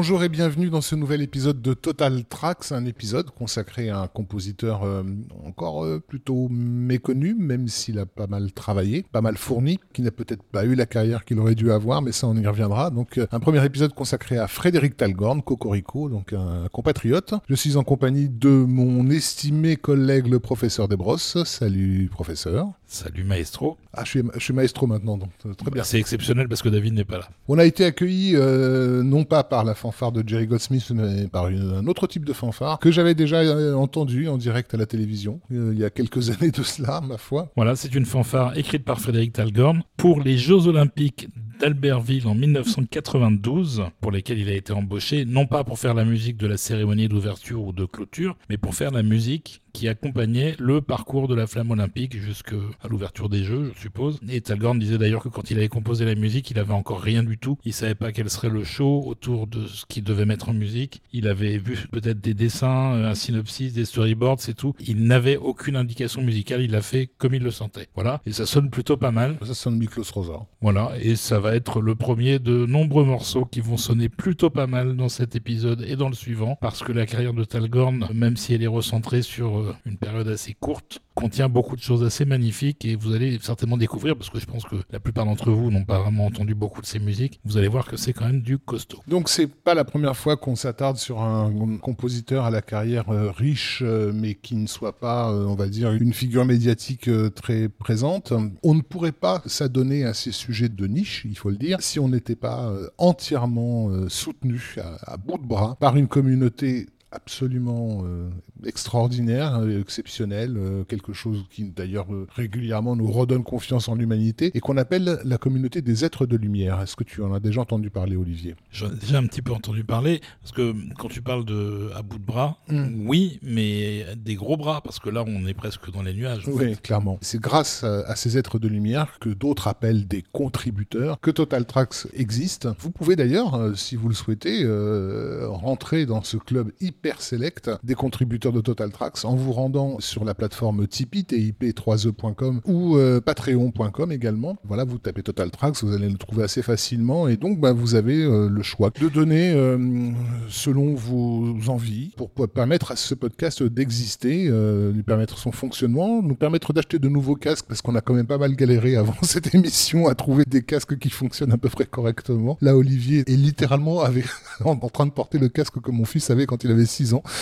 Bonjour et bienvenue dans ce nouvel épisode de Total Tracks, un épisode consacré à un compositeur euh, encore euh, plutôt méconnu, même s'il a pas mal travaillé, pas mal fourni, qui n'a peut-être pas eu la carrière qu'il aurait dû avoir, mais ça on y reviendra. Donc euh, un premier épisode consacré à Frédéric Talgorn, Cocorico, donc un compatriote. Je suis en compagnie de mon estimé collègue le professeur Desbrosses. Salut professeur. Salut maestro. Ah, je suis, maestro maintenant, donc très bien. C'est exceptionnel parce que David n'est pas là. On a été accueillis non pas par la fanfare de Jerry Goldsmith, mais par un autre type de fanfare que j'avais déjà euh, entendu en direct à la télévision euh, il y a quelques années de cela, ma foi. Voilà, c'est une fanfare écrite par Frédéric Talgorn pour les Jeux Olympiques d'Albertville en 1992, pour lesquels il a été embauché, non pas pour faire la musique de la cérémonie d'ouverture ou de clôture, mais pour faire la musique qui accompagnait le parcours de la flamme olympique jusqu'à l'ouverture des Jeux, je suppose. Et Talgorn disait d'ailleurs que quand il avait composé la musique, il avait encore rien du tout. Il savait pas quel serait le show autour de ce qu'il devait mettre en musique. Il avait vu peut-être des dessins, un synopsis, des storyboards, c'est tout. Il n'avait aucune indication musicale. Il a fait comme il le sentait. Voilà. Et ça sonne plutôt pas mal. Ça sonne Miklos Rosa. Voilà. Et ça va être le premier de nombreux morceaux qui vont sonner plutôt pas mal dans cet épisode et dans le suivant. Parce que la carrière de Talgorn, même si elle est recentrée sur euh, une période assez courte, contient beaucoup de choses assez magnifiques et vous allez certainement découvrir, parce que je pense que la plupart d'entre vous n'ont pas vraiment entendu beaucoup de ces musiques, vous allez voir que c'est quand même du costaud. Donc c'est pas la première fois qu'on s'attarde sur un compositeur à la carrière euh, riche, euh, mais qui ne soit pas, on va dire, une figure médiatique très présente. On ne pourrait pas s'adonner à ces sujets de niche, il faut le dire, si on n'était pas entièrement soutenu à bout de bras par une communauté absolument euh, extraordinaire, euh, exceptionnel, euh, quelque chose qui d'ailleurs régulièrement nous redonne confiance en l'humanité et qu'on appelle la communauté des êtres de lumière. Est-ce que tu en as déjà entendu parler, Olivier? J'en ai déjà un petit peu entendu parler parce que quand tu parles de à bout de bras, hmm. oui, mais des gros bras parce que là on est presque dans les nuages. Oui, clairement. C'est grâce à, ces êtres de lumière que d'autres appellent des contributeurs que Total Tracks existe. Vous pouvez d'ailleurs, si vous le souhaitez, rentrer dans ce club hyper hyper des contributeurs de Total Tracks en vous rendant sur la plateforme Tipeee, tip3e.com ou euh, patreon.com également. Voilà, vous tapez Total Tracks, vous allez le trouver assez facilement et donc bah, vous avez euh, le choix de donner euh, selon vos envies pour, permettre à ce podcast d'exister, lui permettre son fonctionnement, nous permettre d'acheter de nouveaux casques parce qu'on a quand même pas mal galéré avant cette émission à trouver des casques qui fonctionnent à peu près correctement. Là, Olivier est littéralement en train de porter le casque que mon fils avait quand il avait 6 ans.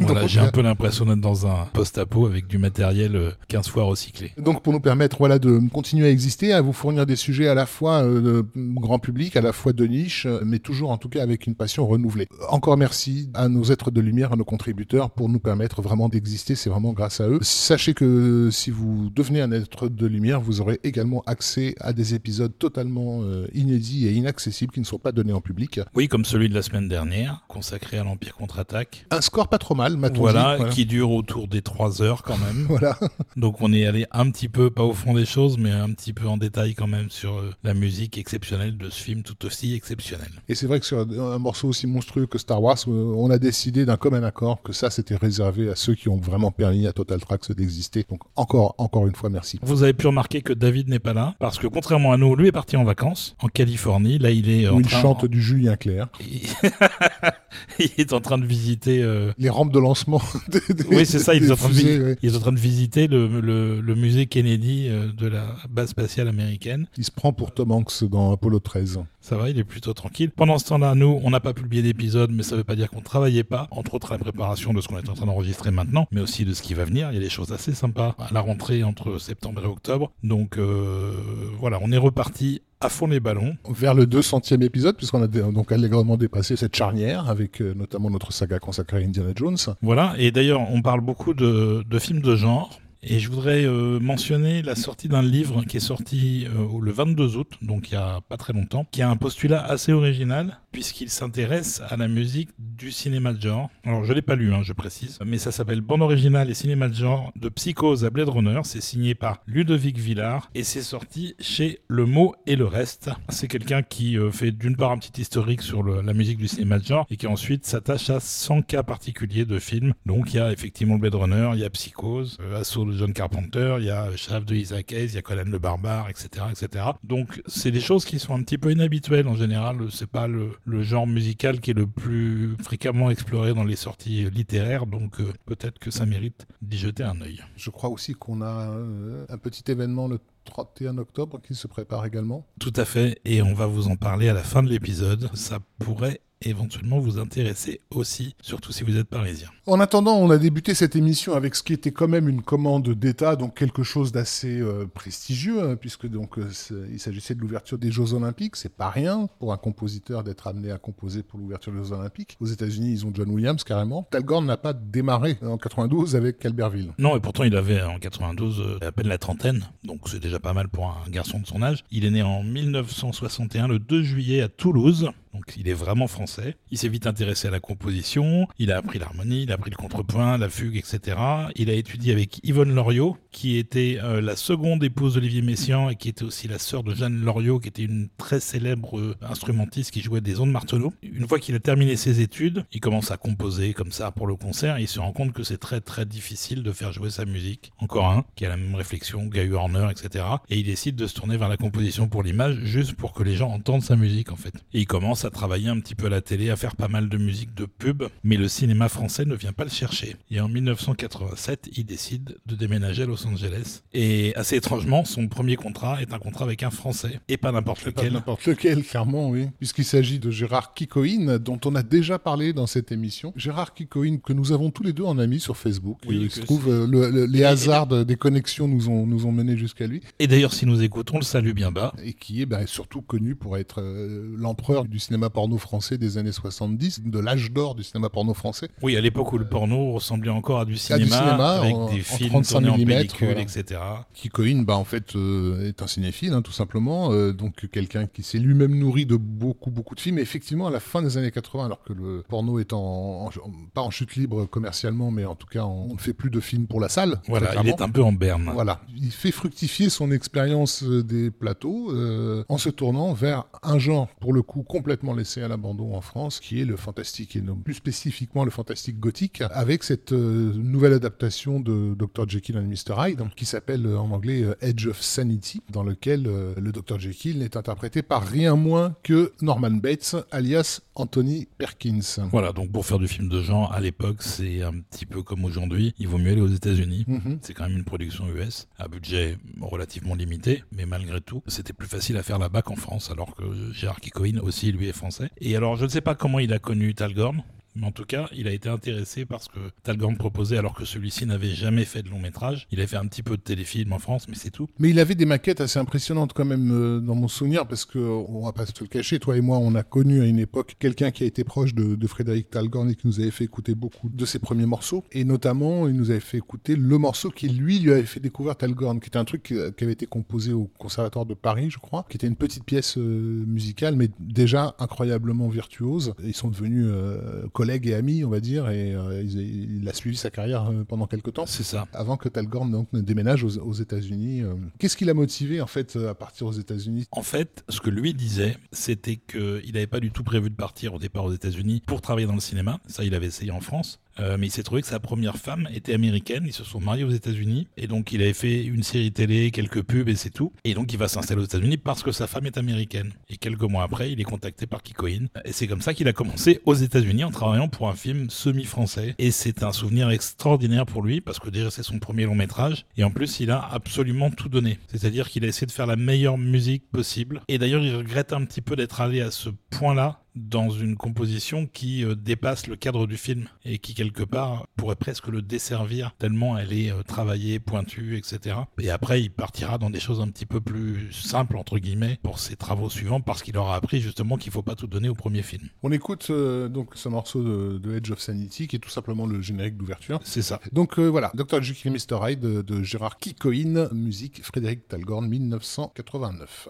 Voilà, j'ai un peu l'impression d'être dans un post-apo avec du matériel 15 euh, fois recyclé. Donc pour nous permettre voilà, de continuer à exister, à vous fournir des sujets à la fois euh, de grand public, à la fois de niche, mais toujours en tout cas avec une passion renouvelée. Encore merci à nos êtres de lumière, à nos contributeurs pour nous permettre vraiment d'exister, c'est vraiment grâce à eux. Sachez que si vous devenez un être de lumière, vous aurez également accès à des épisodes totalement euh, inédits et inaccessibles qui ne sont pas donnés en public. Oui, comme celui de la semaine dernière, consacré à l'Empire contre-attaque un score pas trop mal, voilà, voilà, qui dure autour des 3 heures quand même. voilà. Donc on est allé un petit peu, pas au fond des choses, mais un petit peu en détail quand même sur euh, la musique exceptionnelle de ce film tout aussi exceptionnel. Et c'est vrai que sur un morceau aussi monstrueux que Star Wars, euh, on a décidé d'un commun accord que ça c'était réservé à ceux qui ont vraiment permis à Total Tracks d'exister. Donc encore, encore une fois, merci. Vous avez pu remarquer que David n'est pas là, parce que contrairement à nous, lui est parti en vacances en Californie. Là, il est. Où il chante du Julien Clerc. il est en train de visiter visiter. euh, Les rampes de lancement. des- des- Oui, c'est ça. Il des est, en train de, fusées, vi- ouais. il est en train de visiter le, le- le musée Kennedy euh, de la base spatiale américaine. Il se prend pour Tom Hanks dans Apollo 13. Ça va, il est plutôt tranquille. Pendant ce temps-là, nous, on n'a pas publié d'épisode, mais ça veut pas dire qu'on travaillait pas. Entre autres, à la préparation de ce qu'on est en train d'enregistrer maintenant, mais aussi de ce qui va venir. Il y a des choses assez sympas à la rentrée entre septembre et octobre. Donc euh, voilà, on est reparti à fond les ballons. Vers le 200e épisode, puisqu'on a donc allègrement dépassé cette charnière avec euh, notamment notre saga consacrée à Indiana Jones. Voilà, et d'ailleurs, on parle beaucoup de, de films de genre. Et je voudrais euh, mentionner la sortie d'un livre qui est sorti euh, le 22 août, donc il y a pas très longtemps, qui a un postulat assez original, puisqu'il s'intéresse à la musique du cinéma de genre. Alors je l'ai pas lu, hein, je précise, mais ça s'appelle Bande originale et cinéma de genre de Psychose à Blade Runner. C'est signé par Ludovic Villard et c'est sorti chez Le Mot et le Reste. C'est quelqu'un qui euh, fait d'une part un petit historique sur la musique du cinéma de genre et qui ensuite s'attache à 100 cas particuliers de films. Donc il y a effectivement Blade Runner, il y a Psychose, Assaut John Carpenter, il y a Shaft de Isaac Hayes, il y a Conan le Barbare, etc., etc. Donc c'est des choses qui sont un petit peu inhabituelles en général. C'est pas le, le genre musical qui est le plus fréquemment exploré dans les sorties littéraires, donc euh, peut-être que ça mérite d'y jeter un œil. Je crois aussi qu'on a euh, un petit événement le 31 octobre qui se prépare également. Tout à fait, et on va vous en parler à la fin de l'épisode. Ça pourrait éventuellement vous intéresser aussi, surtout si vous êtes parisien. En attendant, on a débuté cette émission avec ce qui était quand même une commande d'État, donc quelque chose d'assez euh, prestigieux, hein, puisque donc euh, il s'agissait de l'ouverture des Jeux Olympiques. C'est pas rien pour un compositeur d'être amené à composer pour l'ouverture des Jeux Olympiques. Aux États-Unis, ils ont John Williams carrément. Talgorn n'a pas démarré en 92 avec Albertville. Non, et pourtant il avait en 92 euh, à peine la trentaine, donc c'est déjà pas mal pour un garçon de son âge. Il est né en 1961, le 2 juillet à Toulouse. Donc il est vraiment français. Il s'est vite intéressé à la composition, il a appris l'harmonie, il a appris le contrepoint, la fugue, etc. Il a étudié avec Yvonne Loriot, qui était euh, la seconde épouse d'Olivier Messiaen et qui était aussi la sœur de Jeanne Loriot, qui était une très célèbre euh, instrumentiste qui jouait des ondes marteneau. Une fois qu'il a terminé ses études, il commence à composer comme ça pour le concert et il se rend compte que c'est très très difficile de faire jouer sa musique. Encore un qui a la même réflexion, Guy Horner, etc. Et il décide de se tourner vers la composition pour l'image juste pour que les gens entendent sa musique en fait. Et il commence à travailler un petit peu à la télé, à faire pas mal de musique de pub, mais le cinéma français ne vient pas le chercher. Et en 1987, il décide de déménager à Los Angeles. Et assez étrangement, son premier contrat est un contrat avec un Français, et pas n'importe Pas lequel. n'importe lequel, clairement, oui. Puisqu'il s'agit de Gérard Kikoïn, dont on a déjà parlé dans cette émission. Gérard Kikoïn, que nous avons tous les deux en ami sur Facebook. Oui, il se trouve, euh, le- le- les Et- hasards de- des connexions nous ont, nous ont menés jusqu'à lui. Et d'ailleurs, si nous écoutons, le salue bien bas. Et qui est ben, surtout connu pour être euh, l'empereur du cinéma porno français des années 70, de l'âge d'or du cinéma porno français. Oui, à l'époque où le porno ressemblait encore à du À cinéma, du cinéma, avec en- des films 35 tournés en pellicule, voilà. etc. Kikoïn, bah, en fait, euh, est un cinéphile, hein, tout simplement. euh, donc, quelqu'un qui s'est lui-même nourri de beaucoup, beaucoup de films. Et effectivement, à la fin des années 80, alors que le porno est en, en- pas en chute libre commercialement, mais en tout cas, on ne fait plus de films pour la salle. Voilà, il est un peu en berne. Voilà, il fait fructifier son expérience euh, des plateaux euh, en se tournant vers un genre, pour le coup, complètement laissé à l'abandon en France, qui est le fantastique, et non plus spécifiquement le fantastique gothique, avec cette euh, nouvelle adaptation de Dr. Jekyll and Mr. Hyde, qui s'appelle euh, en anglais euh, Edge of Sanity, dans lequel euh, le Dr. Jekyll n'est interprété par rien moins que Norman Bates, alias Anthony Perkins. Voilà, donc pour faire du film de genre, à l'époque, c'est un petit peu comme aujourd'hui. Il vaut mieux aller aux États-Unis. Mhm. C'est quand même une production US, à budget relativement limité, mais malgré tout, c'était plus facile à faire là-bas qu'en France, alors que Gérard Kikoïn aussi, lui, français. Et alors, je ne sais pas comment il a connu Talgorn, mais en tout cas, il a été intéressé parce que Talgorn proposait, alors que celui-ci n'avait jamais fait de long métrage. Il avait fait un petit peu de téléfilm en France, mais c'est tout. Mais il avait des maquettes assez impressionnantes quand même euh, dans mon souvenir parce que on va pas se le cacher, toi et moi, on a connu à une époque quelqu'un qui a été proche de, de Frédéric Talgorn et qui nous avait fait écouter beaucoup de ses premiers morceaux. Et notamment, il nous avait fait écouter le morceau qui lui lui avait fait découvrir Talgorn, qui était un truc qui, qui avait été composé au Conservatoire de Paris, je crois, qui était une petite pièce euh, musicale, mais déjà incroyablement virtuose. Ils sont devenus euh, collègues et amis, on va dire, et euh, il, il a suivi sa carrière euh, pendant quelques temps C'est ça. avant que Talgorn donc, ne déménage aux, aux États-Unis. euh. Qu'est-ce qui l'a motivé en fait à partir aux États-Unis? En fait, ce que lui disait, c'était qu'il n'avait pas du tout prévu de partir au départ aux États-Unis pour travailler dans le cinéma. Ça, il avait essayé en France. Euh, mais il s'est trouvé que sa première femme était américaine. Ils se sont mariés aux États-Unis. Et donc, il avait fait une série télé, quelques pubs et c'est tout. Et donc, il va s'installer aux États-Unis parce que sa femme est américaine. Et quelques mois après, il est contacté par Kikoin. Et c'est comme ça qu'il a commencé aux États-Unis en travaillant pour un film semi-français. Et c'est un souvenir extraordinaire pour lui parce que déjà, c'est son premier long métrage. Et en plus, il a absolument tout donné. C'est-à-dire qu'il a essayé de faire la meilleure musique possible. Et d'ailleurs, il regrette un petit peu d'être allé à ce point-là dans une composition qui euh, dépasse le cadre du film et qui quelque part pourrait presque le desservir tellement elle est euh, travaillée, pointue, etc. Et après il partira dans des choses un petit peu plus simples entre guillemets pour ses travaux suivants parce qu'il aura appris justement qu'il faut pas tout donner au premier film. On écoute euh, donc ce morceau de, Edge of Sanity qui est tout simplement le générique d'ouverture. C'est ça. Donc voilà, Dr. Jekyll Mr. Hyde de, de Gérard Kikoin, musique Frédéric Talgorn 1989.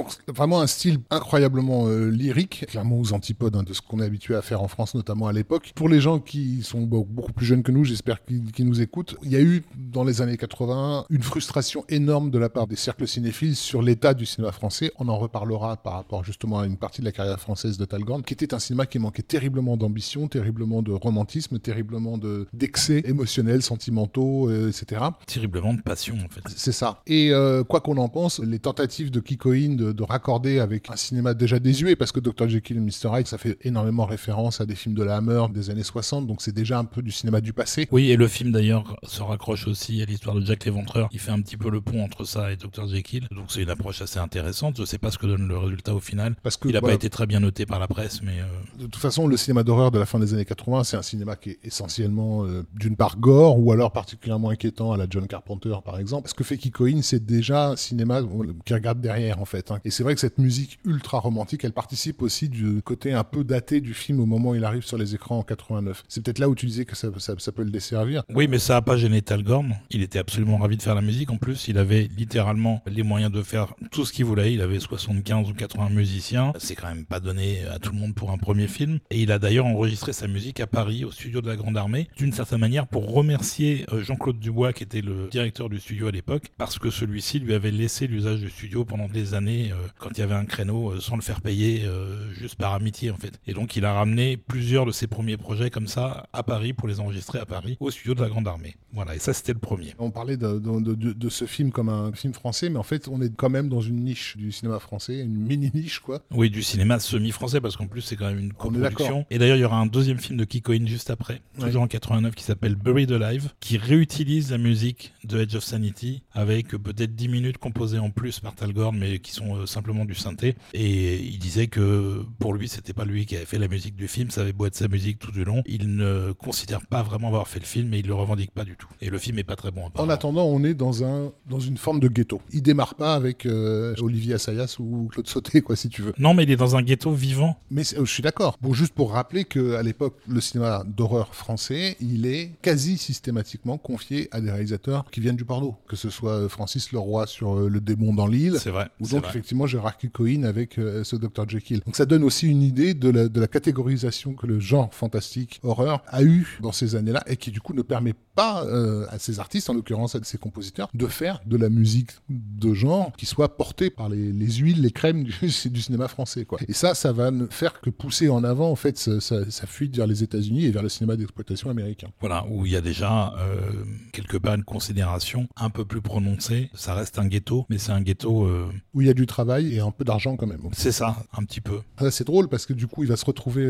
Donc vraiment un style incroyablement euh, lyrique, clairement aux antipodes hein, de ce qu'on est habitué à faire en France, notamment à l'époque. Pour les gens qui sont beaucoup plus jeunes que nous, j'espère qu'ils nous écoutent, il y a eu dans les années 80 une frustration énorme de la part des cercles cinéphiles sur l'état du cinéma français. On en reparlera par rapport justement à une partie de la carrière française de Talgorn, qui était un cinéma qui manquait terriblement d'ambition, terriblement de romantisme, terriblement d'excès émotionnels, sentimentaux, euh, etc. Terriblement de passion en fait. C'est ça. Et euh, quoi qu'on en pense, les tentatives de Kikoin de, raccorder avec un cinéma déjà désuet, parce que Dr. Jekyll et Mr. Hyde, ça fait énormément référence à des films de la Hammer des années 60, donc c'est déjà un peu du cinéma du passé. Oui, et le film d'ailleurs se raccroche aussi à l'histoire de Jack l'Éventreur. Il fait un petit peu le pont entre ça et Dr. Jekyll, donc c'est une approche assez intéressante. Je sais pas ce que donne le résultat au final. Parce que, il n'a pas été très bien noté par la presse, mais. Euh, de toute façon, le cinéma d'horreur de la fin des années 80, c'est un cinéma qui est essentiellement, euh, d'une part, gore, ou alors particulièrement inquiétant à la John Carpenter, par exemple. Ce que fait Kikoin, c'est déjà un cinéma qui regarde derrière, en fait. Hein. Et c'est vrai que cette musique ultra romantique, elle participe aussi du côté un peu daté du film au moment où il arrive sur les écrans en 89. C'est peut-être là où tu disais que ça, ça, peut le desservir. Oui, mais ça n'a pas gêné Talgorn. Il était absolument ravi de faire la musique. En plus, il avait littéralement les moyens de faire tout ce qu'il voulait. Il avait 75 ou 80 musiciens. C'est quand même pas donné à tout le monde pour un premier film. Et il a d'ailleurs enregistré sa musique à Paris, au studio de la Grande Armée, d'une certaine manière pour remercier euh, Jean-Claude Dubois, qui était le directeur du studio à l'époque, parce que celui-ci lui avait laissé l'usage du studio pendant des années tourner quand il y avait un créneau sans le faire payer, juste par amitié en fait. Et donc il a ramené plusieurs de ses premiers projets comme ça à Paris pour les enregistrer à Paris au studio de la Grande Armée. Voilà, et ça c'était le premier. On parlait de, de, de, ce film comme un film français, mais en fait on est quand même dans une niche du cinéma français, une mini niche quoi. Oui, du cinéma semi-français parce qu'en plus c'est quand même une coproduction. Et d'ailleurs il y aura un deuxième film de Kikoin juste après, toujours en 89, qui s'appelle Buried Alive, qui réutilise la musique de Edge of Sanity avec peut-être 10 minutes composées en plus par Talgorn, mais qui sont euh, simplement du synthé. Et il disait que pour lui c'était pas lui qui avait fait la musique du film, ça avait beau être sa musique tout du long. Il ne considère pas vraiment avoir fait le film, mais il le revendique pas du tout. Et le film est pas très bon. En attendant, on est dans un dans une forme de ghetto. Il démarre pas avec euh, Olivier Assayas ou Claude Sauté, quoi, si tu veux. Non, mais il est dans un ghetto vivant. Mais je suis d'accord. Bon, juste pour rappeler que à l'époque, le cinéma d'horreur français, il est quasi systématiquement confié à des réalisateurs qui viennent du porno, que ce soit euh, Francis Leroy sur euh, Le démon dans l'île, c'est vrai, ou donc effectivement Gérard Kikoïn avec ce Dr Jekyll. Donc ça donne aussi une idée de la, de la catégorisation que le genre fantastique horreur a eu dans ces années-là et qui du coup ne permet pas euh, à ces artistes, en l'occurrence à ces compositeurs, de faire de la musique de genre qui soit portée par les, les huiles, les crèmes du, du, cinéma français. Quoi. Et ça, ça va ne faire que pousser en avant en fait sa, sa, fuite vers les États-Unis et vers le cinéma d'exploitation américain. Voilà, où il y a déjà euh, quelque part une considération un peu plus prononcée. Ça reste un ghetto, mais c'est un ghetto euh, où il y a du travail et un peu d'argent quand même. C'est ça, un petit peu. c'est drôle parce que du coup, il va se retrouver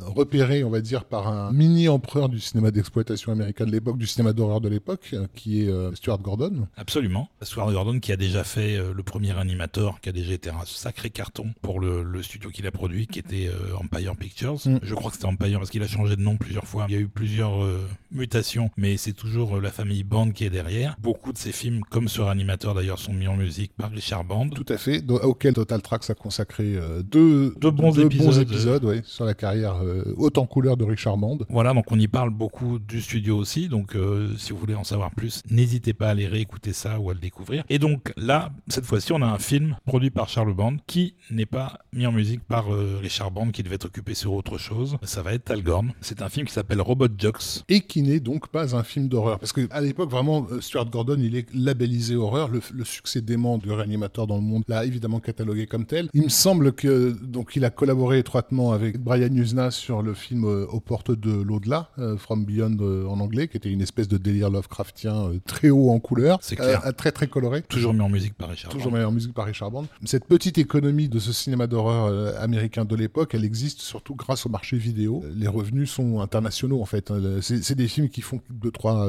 repéré, on va dire, par un mini empereur du cinéma d'exploitation américain de l'époque, du cinéma d'horreur de l'époque, qui est euh, Stuart Gordon. Absolument. Stuart Gordon qui a déjà fait euh, le premier animateur, qui a déjà été un sacré carton pour le, studio qu'il a produit, qui était euh, Empire Pictures. Mm. Je crois que c'était Empire parce qu'il a changé de nom plusieurs fois. Il y a eu plusieurs mutations, mais c'est toujours la famille Band qui est derrière. Beaucoup de ses films, comme sur animateur d'ailleurs, sont mis en musique par Richard Band. Tout à fait, auquel Total Tracks a consacré deux, deux, bons épisodes, sur la carrière haute en couleur de Richard Band. Voilà, donc on y parle beaucoup du studio aussi. Donc euh, si vous voulez en savoir plus, n'hésitez pas à aller réécouter ça ou à le découvrir. Et donc là, cette fois-ci, on a un film produit par Charles Band qui n'est pas mis en musique par euh, Richard Band qui devait être occupé sur autre chose. Ça va être Talgorn. C'est un film qui s'appelle Robot Jocks. Et qui n'est donc pas un film d'horreur. Parce qu'à l'époque, vraiment, euh, Stuart Gordon, il est labellisé horreur. Le, succès dément du réanimateur dans le monde l'a évidemment catalogué comme tel. Il me semble que donc il a collaboré étroitement avec Brian Usna sur le film Aux portes de l'au-delà, From Beyond en anglais, qui était une espèce de délire Lovecraftien euh, très haut en couleur, c'est clair. Euh, très très coloré. Toujours mis en musique par Richard Toujours mis en musique par Richard Band. Cette petite économie de ce cinéma d'horreur euh, américain de l'époque, elle existe surtout grâce au marché vidéo. Les revenus sont internationaux en fait. Hein. C'est des films qui font deux trois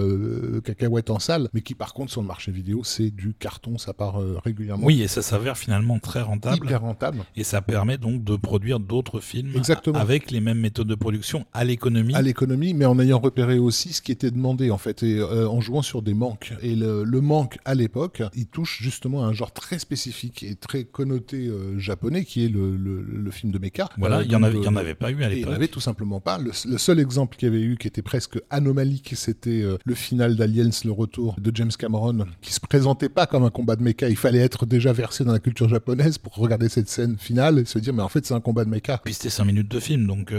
cacahuètes en salle, mais qui par contre sur le marché vidéo, c'est du carton, ça part régulièrement. Oui, et ça s'avère finalement très rentable. Hyper rentable. Et ça permet donc de produire d'autres films Exactement. avec les mêmes méthodes de production à l'économie. À l'économie, mais en ayant repéré aussi ce qui était demandé en fait, et euh, en jouant sur des manques. Et le, manque à l'époque, il touche justement à un genre très spécifique et très connoté euh, japonais, qui est le, le, film de mecha. Voilà, euh, il y en en avait pas eu à l'époque. Il n'y en avait tout simplement pas. Le, seul exemple qu'il y avait eu qui était presque anomalique, c'était le final d'Aliens, le retour de James Cameron, qui se présentait pas comme un combat de mecha. Il fallait être déjà versé dans la culture japonaise pour regarder cette scène finale et se dire, mais en fait, c'est un combat de mecha. Puis c'était 5 minutes de film, donc.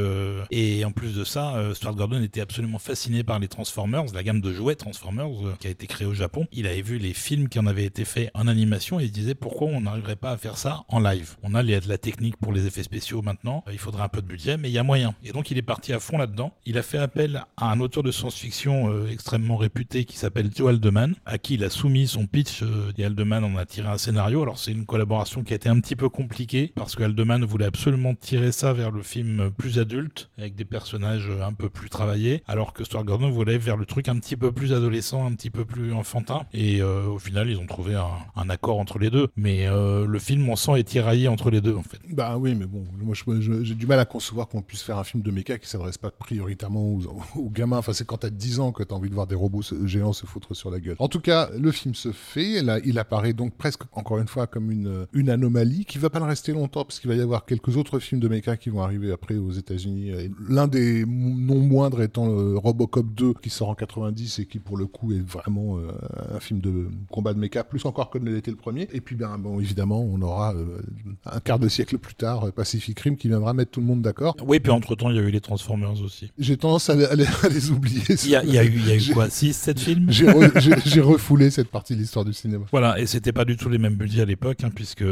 Et en plus de ça, Stuart Gordon était absolument fasciné par les Transformers, la gamme de jouets Transformers euh, qui a été créé au Japon. Il avait vu les films qui en avaient été faits en animation et il disait pourquoi on n'arriverait pas à faire ça en live? On a la technique pour les effets spéciaux maintenant, il faudrait un peu de budget, mais il y a moyen. Et donc il est parti à fond là-dedans. Il a fait appel à un auteur de science-fiction euh, extrêmement réputé qui s'appelle Joe Aldeman, à qui il a soumis son pitch. Euh, et Aldeman en a tiré un scénario. Alors c'est une collaboration qui a été un petit peu compliquée parce que Aldeman voulait absolument tirer ça vers le film plus adulte avec des personnages un peu plus travaillés, alors que Stuart Gordon voulait vers le truc un petit peu plus adolescent, un petit peu plus enfantin. Et euh, au final, ils ont trouvé un, accord entre les deux. Mais euh, le film, on sent, est tiraillé entre les deux, en fait. Bah oui, mais bon, moi, j'ai du mal à concevoir qu'on puisse faire un film de méca qui s'adresse pas prioritairement aux, gamins. Enfin, c'est quand t'as 10 ans que t'as envie de voir des robots géants se foutre sur la gueule. En tout cas, le film se fait. Là, il apparaît donc presque, encore une fois, comme une, une anomalie qui va pas le rester longtemps parce qu'il va y avoir quelques autres films de méca qui vont arriver après aux États-Unis. L'un des non moindres étant le Robocop 2 qui sort en 90 et qui pour le coup est vraiment euh, un film de combat de méca, plus encore que ne l'était le premier. Et puis bien bon, évidemment, on aura euh, un quart de siècle plus tard euh, Pacific Rim qui viendra mettre tout le monde d'accord. Oui, puis entre temps, il y a eu les Transformers aussi. J'ai tendance à, les, oublier. Il y, a, eu, y a eu quoi 6, 7 films? J'ai refoulé cette partie de l'histoire du cinéma. Voilà, et c'était pas du tout les mêmes budgets à l'époque l'époque, hein, puisque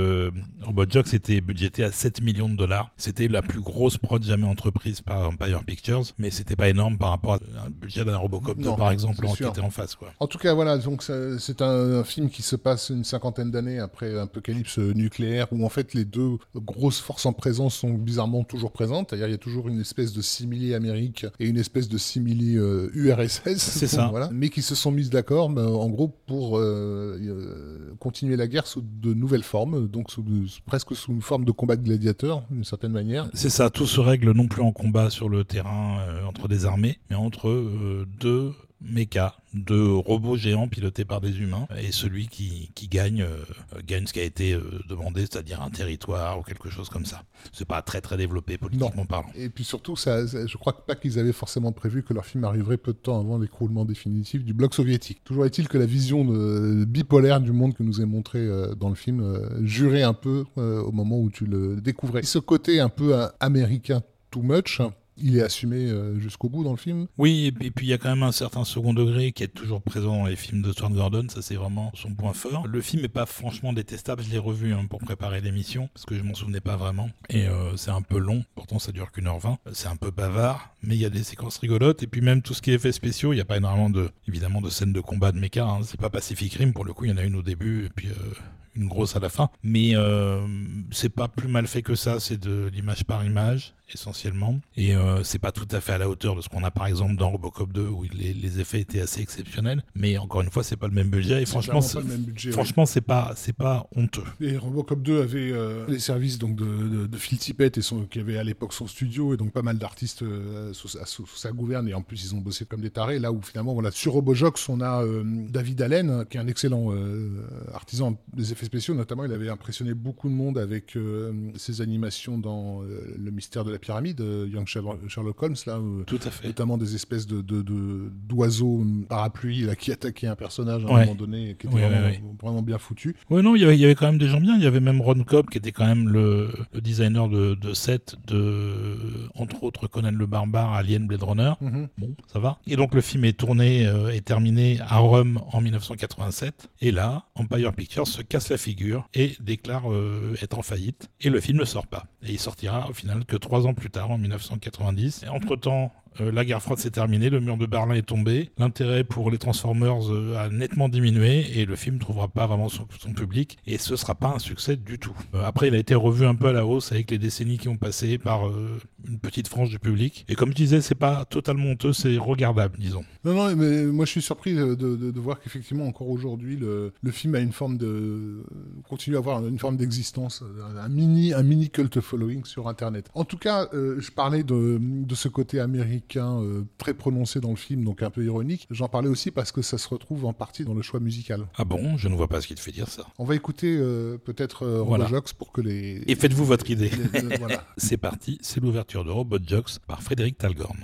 Robot Jox était budgété à 7 millions de dollars. C'était la plus grosse prod jamais entreprise par Empire Pictures, mais c'était pas énorme par rapport à un budget d'un Robocop 2, par exemple, qui était en face. Quoi. En tout cas, voilà, donc c'est un, film qui se passe une cinquantaine d'années après Apocalypse nucléaire, où en fait les deux grosses forces en présence sont bizarrement toujours présentes. C'est-à-dire, il y a toujours une espèce de simili Amérique et une espèce de simili URSS. Euh, c'est ça. Voilà, mais qui se sont mises d'accord, en gros, pour euh, euh, continuer la guerre sous de nouvelles formes, donc sous presque sous une forme de combat de gladiateurs, d'une certaine manière. C'est ça, tout se règle non plus en combat sur le terrain entre des armées, mais entre deux méca de robots géants pilotés par des humains. Et celui qui, qui gagne euh, gagne ce qui a été euh, demandé c'est-à-dire un territoire ou quelque chose comme ça. C'est pas très très développé politiquement parlant. Et puis surtout ça, je crois pas qu'ils avaient forcément prévu que leur film arriverait peu de temps avant l'écroulement définitif du bloc soviétique. Toujours est-il que la vision de, bipolaire du monde que nous est montré euh, dans le film jurait un peu au moment où tu le découvrais. Ce côté un peu américain too much il est assumé euh, jusqu'au bout dans le film. Oui, et puis il y a quand même un certain second degré qui est toujours présent dans les films de Stuart Gordon, ça c'est vraiment son point fort. Le film n'est pas franchement détestable, je l'ai revu hein, pour préparer l'émission, parce que je m'en souvenais pas vraiment, et euh, c'est un peu long, pourtant ça dure qu'une heure vingt, c'est un peu bavard, mais il y a des séquences rigolotes, et puis même tout ce qui est effets spéciaux, il n'y a pas énormément de, évidemment, de scènes de combat de méca, hein. c'est pas Pacific Rim, pour le coup. Il y en a une au début, et puis... Euh, une grosse à la fin, mais c'est pas plus mal fait que ça, c'est de l'image par image, essentiellement. Et euh, c'est pas tout à fait à la hauteur de ce qu'on a par exemple dans Robocop 2 où les, les effets étaient assez exceptionnels. Mais encore une fois, c'est pas le même budget. Et franchement, c'est, franchement, c'est pas, c'est pas honteux. Et Robocop 2 avait euh, les services donc de, de, Phil Tippett et son, qui avait à l'époque son studio et donc pas mal d'artistes euh, sous, sa gouverne et en plus ils ont bossé comme des tarés. Là où finalement, voilà, sur Robojox, on a David Allen qui est un excellent artisan des effets spéciaux. Notamment, il avait impressionné beaucoup de monde avec ses animations dans Le mystère de la pyramide, euh, Young Sherlock Holmes, là, Tout à fait. notamment des espèces de, d'oiseaux parapluies là, qui attaquaient un personnage à un moment donné, qui était vraiment, bien foutu. Oui, non, il y, avait, quand même des gens bien. Il y avait même Ron Cobb, qui était quand même le, designer de, de set de, entre autres, Conan le Barbare, Alien, Blade Runner. Mm-hmm. Bon, ça va. Et donc le film est tourné euh, et terminé à Rome en 1987. Et là, Empire Pictures se casse la figure et déclare euh, être en faillite. Et le film ne sort pas. Et il sortira au final que trois ans plus tard, en 1990. Entre-temps, euh, la guerre froide s'est terminée, le mur de Berlin est tombé, l'intérêt pour les Transformers euh, a nettement diminué et le film ne trouvera pas vraiment son, public et ce sera pas un succès du tout. Euh, après, il a été revu un peu à la hausse avec les décennies qui ont passé par une petite frange du public. Et comme je disais, c'est pas totalement honteux, c'est regardable, disons. Non, non, mais moi je suis surpris de, voir qu'effectivement, encore aujourd'hui, le, film a une forme de. continue à avoir une forme d'existence, un mini, un mini cult following sur Internet. En tout cas, je parlais de ce côté américain euh, très prononcé dans le film, donc un peu ironique. J'en parlais aussi parce que ça se retrouve en partie dans le choix musical. Ah bon? Je ne vois pas ce qui te fait dire ça. On va écouter euh, peut-être euh, Robojox pour que les... Et faites-vous votre idée. c'est parti, c'est l'ouverture de Robot Jox par Frédéric Talgorn.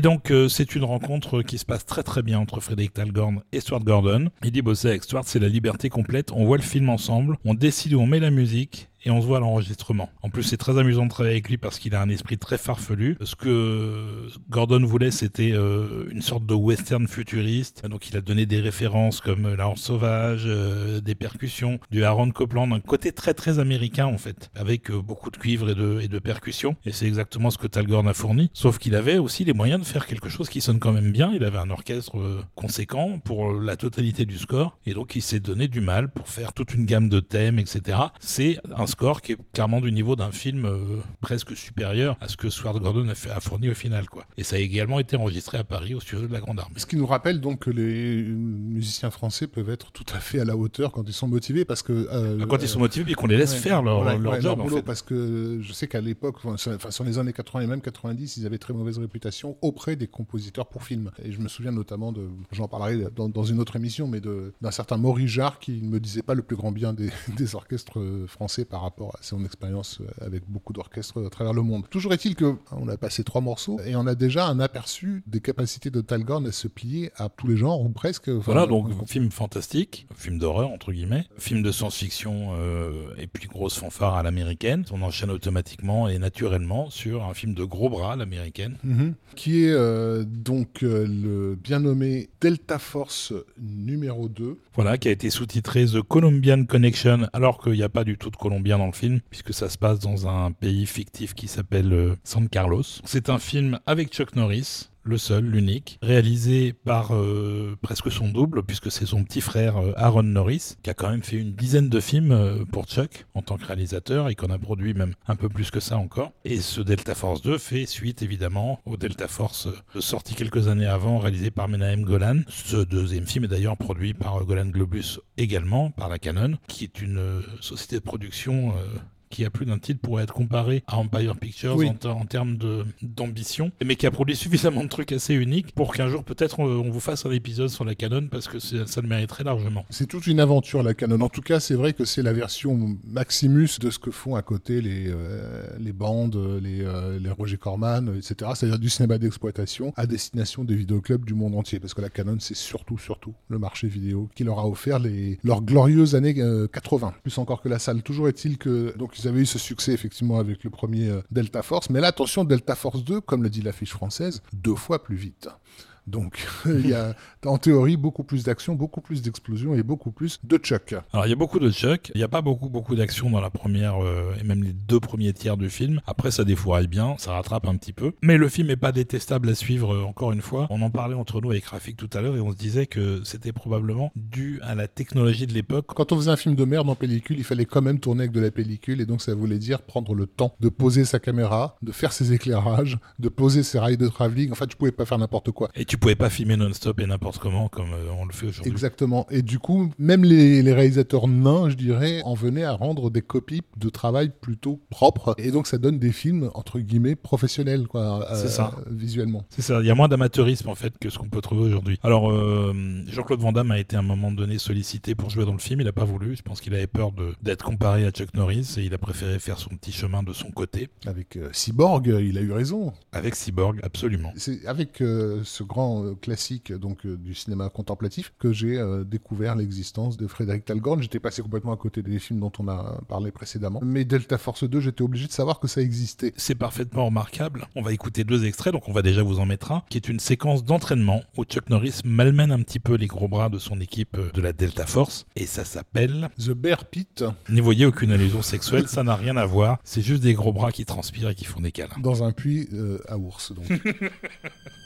Et donc, euh, c'est une rencontre qui se passe très très bien entre Frédéric Talgorn et Stuart Gordon. Il dit bosser avec Stuart, c'est la liberté complète. On voit le film ensemble, on décide où on met la musique et on se voit à l'enregistrement. En plus, c'est très amusant de travailler avec lui parce qu'il a un esprit très farfelu. Ce que Gordon voulait, c'était euh, une sorte de western futuriste. Donc, il a donné des références comme La Horse Sauvage, euh, des percussions, du Aaron Copland, un côté très très américain en fait, avec euh, beaucoup de cuivre et de, et de percussions. Et c'est exactement ce que Talgorn a fourni. Sauf qu'il avait aussi les moyens de faire quelque chose qui sonne quand même bien. Il avait un orchestre conséquent pour la totalité du score. Et donc, il s'est donné du mal pour faire toute une gamme de thèmes, etc. C'est score qui est clairement du niveau d'un film euh, presque supérieur à ce que Swart Gordon a, fait, a fourni au final. Quoi. Et ça a également été enregistré à Paris au studio de la Grande Armée. Ce qui nous rappelle donc que les musiciens français peuvent être tout à fait à la hauteur quand ils sont motivés parce que euh, quand ils sont motivés et qu'on les laisse faire leur, leur job boulot, parce que je sais qu'à l'époque enfin sur les années 80 et même 90 ils avaient très mauvaise réputation auprès des compositeurs pour films et je me souviens notamment de j'en parlerai dans, dans, une autre émission mais d'un certain Maurice Jarre qui ne me disait pas le plus grand bien des, des orchestres français par rapport à son expérience euh, avec beaucoup d'orchestres à travers le monde. Toujours est-il que on a passé trois morceaux et on a déjà un aperçu des capacités de Talgorn à se plier à tous les genres ou presque. voilà, donc film fantastique, film d'horreur entre guillemets, film de science-fiction euh, et puis grosse fanfare à l'américaine. On enchaîne automatiquement et naturellement sur un film de gros bras à l'américaine. Mhm. Qui est euh, donc le bien nommé Delta Force numéro 2. Voilà, qui a été sous-titré The Colombian Connection alors qu'il n'y a pas du tout de Colombien dans le film, puisque ça se passe dans un pays fictif qui s'appelle euh, San Carlos. C'est un film avec Chuck Norris, le seul, l'unique, réalisé par euh, presque son double, puisque c'est son petit frère euh, Aaron Norris, qui a quand même fait une dizaine de films pour Chuck en tant que réalisateur et qu'on a produit même un peu plus que ça encore. Et ce Delta Force 2 fait suite évidemment au Delta Force sorti quelques années avant, réalisé par Menahem Golan. Ce deuxième film est d'ailleurs produit par Golan Globus également, par la Canon, qui est une société de production qui a plus d'un titre pourrait être comparé à Empire Pictures en, termes d'ambition, mais qui a produit suffisamment de trucs assez uniques pour qu'un jour peut-être on, vous fasse un épisode sur la Canon parce que ça le mériterait largement. C'est toute une aventure la Canon. En tout cas, c'est vrai que c'est la version Maximus de ce que font à côté les, euh, les bandes, les, euh, les Roger Corman, etc. C'est-à-dire du cinéma d'exploitation à destination des vidéoclubs du monde entier parce que la Canon, c'est surtout, surtout le marché vidéo qui leur a offert les, leurs glorieuses années 80, euh, plus encore que la salle. Toujours est-il que donc ils avaient eu ce succès effectivement avec le premier euh, Delta Force, mais là attention, Delta Force 2, comme le dit l'affiche française, deux fois plus vite. Donc, il y a en théorie beaucoup plus d'action, beaucoup plus d'explosions et beaucoup plus de Chuck. Alors, il y a beaucoup de Chuck. Il n'y a pas beaucoup, beaucoup d'action dans la première euh, et même les deux premiers tiers du film. Après, ça défouraille bien, ça rattrape un petit peu. Mais le film n'est pas détestable à suivre, euh, encore une fois. On en parlait entre nous avec Rafik tout à l'heure et on se disait que c'était probablement dû à la technologie de l'époque. Quand on faisait un film de merde en pellicule, il fallait quand même tourner avec de la pellicule et donc ça voulait dire prendre le temps de poser sa caméra, de faire ses éclairages, de poser ses rails de travelling. En fait, tu pouvais pas faire n'importe quoi. Et tu pouvais pas filmer non-stop et n'importe comment comme euh, on le fait aujourd'hui. Exactement. Et du coup, même les, les, réalisateurs nains, je dirais, en venaient à rendre des copies de travail plutôt propres. Et donc, ça donne des films, entre guillemets, professionnels, quoi, euh, ça. visuellement. C'est ça. Il y a moins d'amateurisme, en fait, que ce qu'on peut trouver aujourd'hui. Alors, euh, Jean-Claude Van Damme a été à un moment donné sollicité pour jouer dans le film. Il n'a pas voulu. Je pense qu'il avait peur d'être comparé à Chuck Norris et il a préféré faire son petit chemin de son côté. Avec Cyborg, il a eu raison. Avec Cyborg, absolument. C'est avec ce grand classique donc euh, du cinéma contemplatif que j'ai euh, découvert l'existence de Frédéric Talgorn. J'étais passé complètement à côté des films dont on a parlé précédemment. Mais Delta Force 2, j'étais obligé de savoir que ça existait. C'est parfaitement remarquable. On va écouter deux extraits, donc on va déjà vous en mettre un, qui est une séquence d'entraînement où Chuck Norris malmène un petit peu les gros bras de son équipe euh, de la Delta Force, et ça s'appelle The Bear Pit. N'y voyez aucune allusion sexuelle, ça n'a rien à voir. C'est juste des gros bras qui transpirent et qui font des câlins. Dans un puits à ours, donc.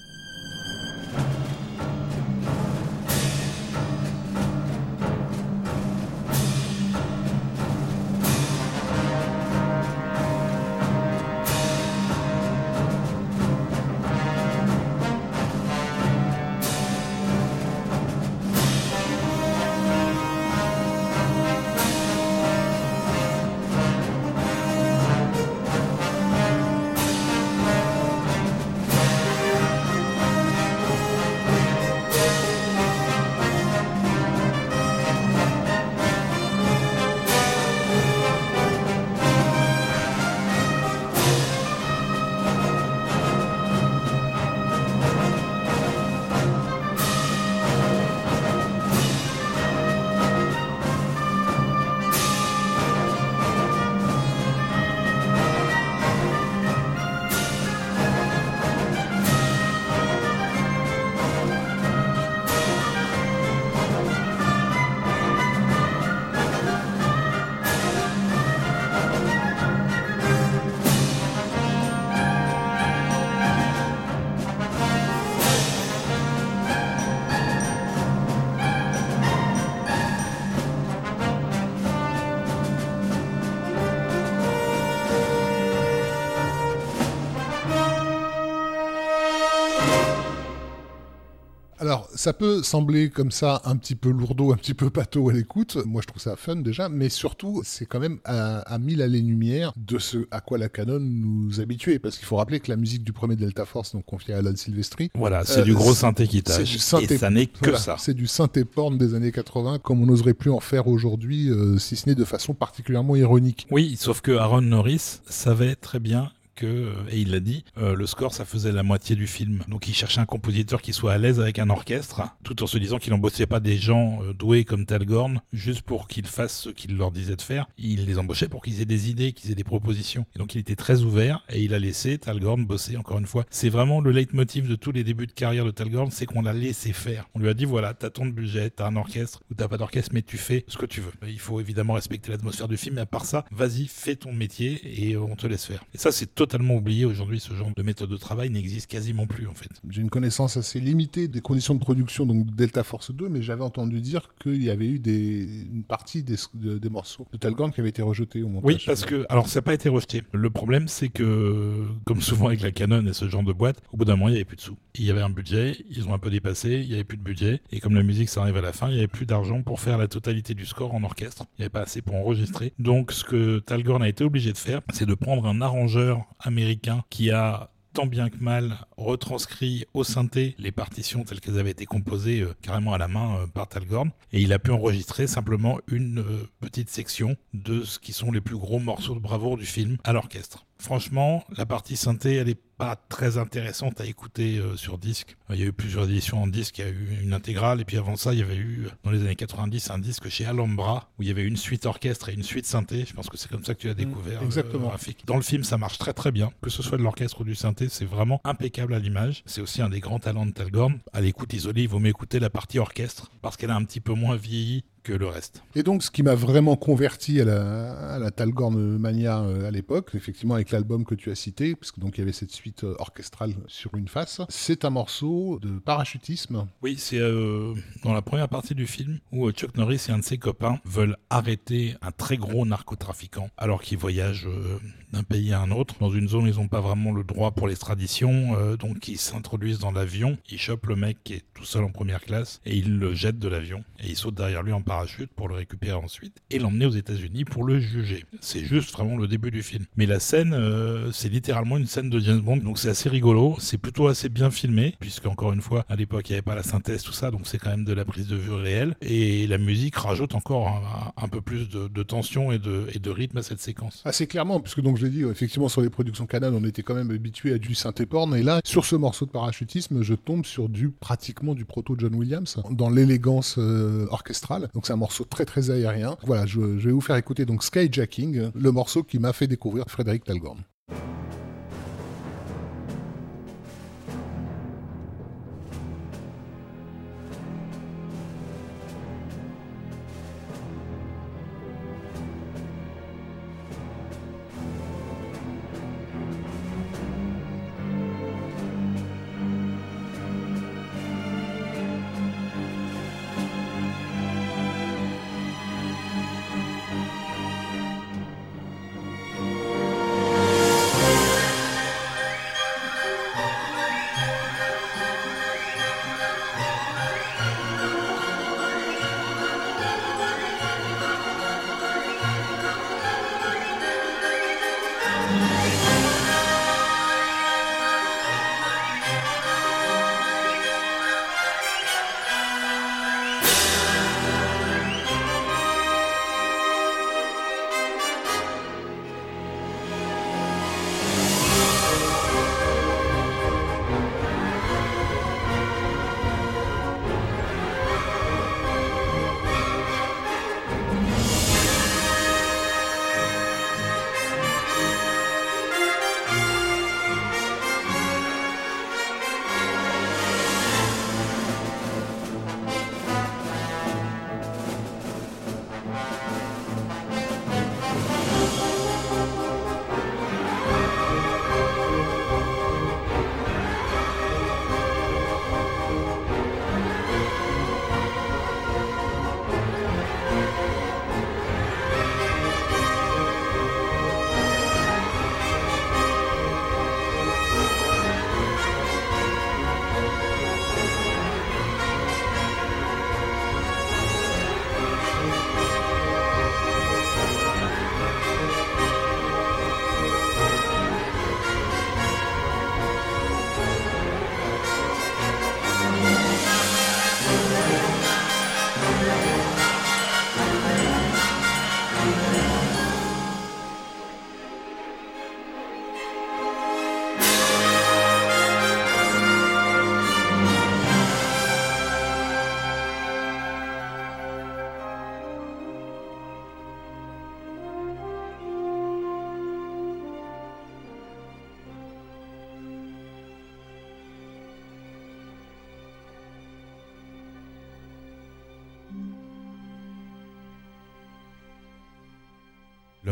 ça peut sembler comme ça un petit peu lourdeau, un petit peu pâteau à l'écoute. Moi, je trouve ça fun déjà, mais surtout, c'est quand même à, à mille allées-lumière de ce à quoi la Canon nous habituait. Parce qu'il faut rappeler que la musique du premier Delta Force, donc confiée à Alan Silvestri. Voilà, c'est du gros synthé qui tâche. Du synthé, et ça n'est que ça. C'est du synthé porn des années 80, comme on n'oserait plus en faire aujourd'hui, euh, si ce n'est de façon particulièrement ironique. Oui, sauf que Aaron Norris savait très bien euh, et il l'a dit, euh, le score ça faisait la moitié du film. Donc il cherchait un compositeur qui soit à l'aise avec un orchestre, tout en se disant qu'il n'embauchait pas des gens euh, doués comme Talgorn juste pour qu'ils fassent ce qu'il leur disait de faire. Il les embauchait pour qu'ils aient des idées, qu'ils aient des propositions. Et donc il était très ouvert et il a laissé Talgorn bosser encore une fois. C'est vraiment le leitmotiv de tous les débuts de carrière de Talgorn, c'est qu'on l'a laissé faire. On lui a dit voilà, t'as ton budget, t'as un orchestre ou t'as pas d'orchestre, mais tu fais ce que tu veux. Il faut évidemment respecter l'atmosphère du film, mais à part ça, vas-y, fais ton métier et on te laisse faire. Et ça, c'est totalement oublié aujourd'hui. Ce genre de méthode de travail n'existe quasiment plus en fait. J'ai une connaissance assez limitée des conditions de production donc Delta Force 2, mais j'avais entendu dire qu'il y avait eu des, une partie des, des morceaux de Talgorn qui avaient été rejetés au montage. Oui, parce que alors ça n'a pas été rejeté. Le problème c'est que comme souvent avec la Canon et ce genre de boîte, au bout d'un moment il n'y avait plus de sous. Il y avait un budget, ils ont un peu dépassé, il n'y avait plus de budget et comme la musique ça arrive à la fin, il n'y avait plus d'argent pour faire la totalité du score en orchestre. Il n'y avait pas assez pour enregistrer. Donc ce que Talgorn a été obligé de faire, c'est de prendre un arrangeur américain qui a tant bien que mal retranscrit au synthé les partitions telles qu'elles avaient été composées euh, carrément à la main euh, par Talgorn et il a pu enregistrer simplement une euh, petite section de ce qui sont les plus gros morceaux de bravoure du film à l'orchestre franchement, la partie synthé, elle est pas très intéressante à écouter euh, sur disque. Il y a eu plusieurs éditions en disque, il y a eu une intégrale, et puis avant ça, il y avait eu, dans les années 90, un disque chez Alhambra, où il y avait une suite orchestre et une suite synthé. Je pense que c'est comme ça que tu as découvert mmh, exactement. Dans le film, ça marche très très bien, que ce soit de l'orchestre ou du synthé, c'est vraiment impeccable à l'image. C'est aussi un des grands talents de Talgorn. À l'écoute isolée, il vaut mieux écouter la partie orchestre, parce qu'elle a un petit peu moins vieilli que le reste. Et donc, ce qui m'a vraiment converti à la, à la Talgorn Mania euh, à l'époque, effectivement avec l'album que tu as cité, parce que donc il y avait cette suite euh, orchestrale sur une face, c'est un morceau de parachutisme. Oui, c'est euh, dans la première partie du film où Chuck Norris et un de ses copains veulent arrêter un très gros narcotrafiquant alors qu'ils voyagent d'un pays à un autre. Dans une zone, ils n'ont pas vraiment le droit pour l'extradition, donc ils s'introduisent dans l'avion, ils chopent le mec qui est tout seul en première classe et ils le jettent de l'avion et ils sautent derrière lui en parachute pour le récupérer ensuite et l'emmener aux États-Unis pour le juger. C'est juste vraiment le début du film. Mais la scène, euh, c'est littéralement une scène de James Bond, donc c'est assez rigolo. C'est plutôt assez bien filmé, puisque encore une fois, à l'époque, il n'y avait pas la synthèse, tout ça, donc c'est quand même de la prise de vue réelle. Et la musique rajoute encore un, peu plus de, tension et de, et de, rythme à cette séquence. Assez clairement, puisque donc je dit, effectivement, sur les productions Canon, on était quand même habitué à du synthé porn. Et là, sur ce morceau de parachutisme, je tombe sur du pratiquement du proto John Williams, dans l'élégance euh, orchestrale. Donc c'est un morceau très très aérien. Voilà, je, vais vous faire écouter donc Skyjacking, le morceau qui m'a fait découvrir Frédéric Talgorn.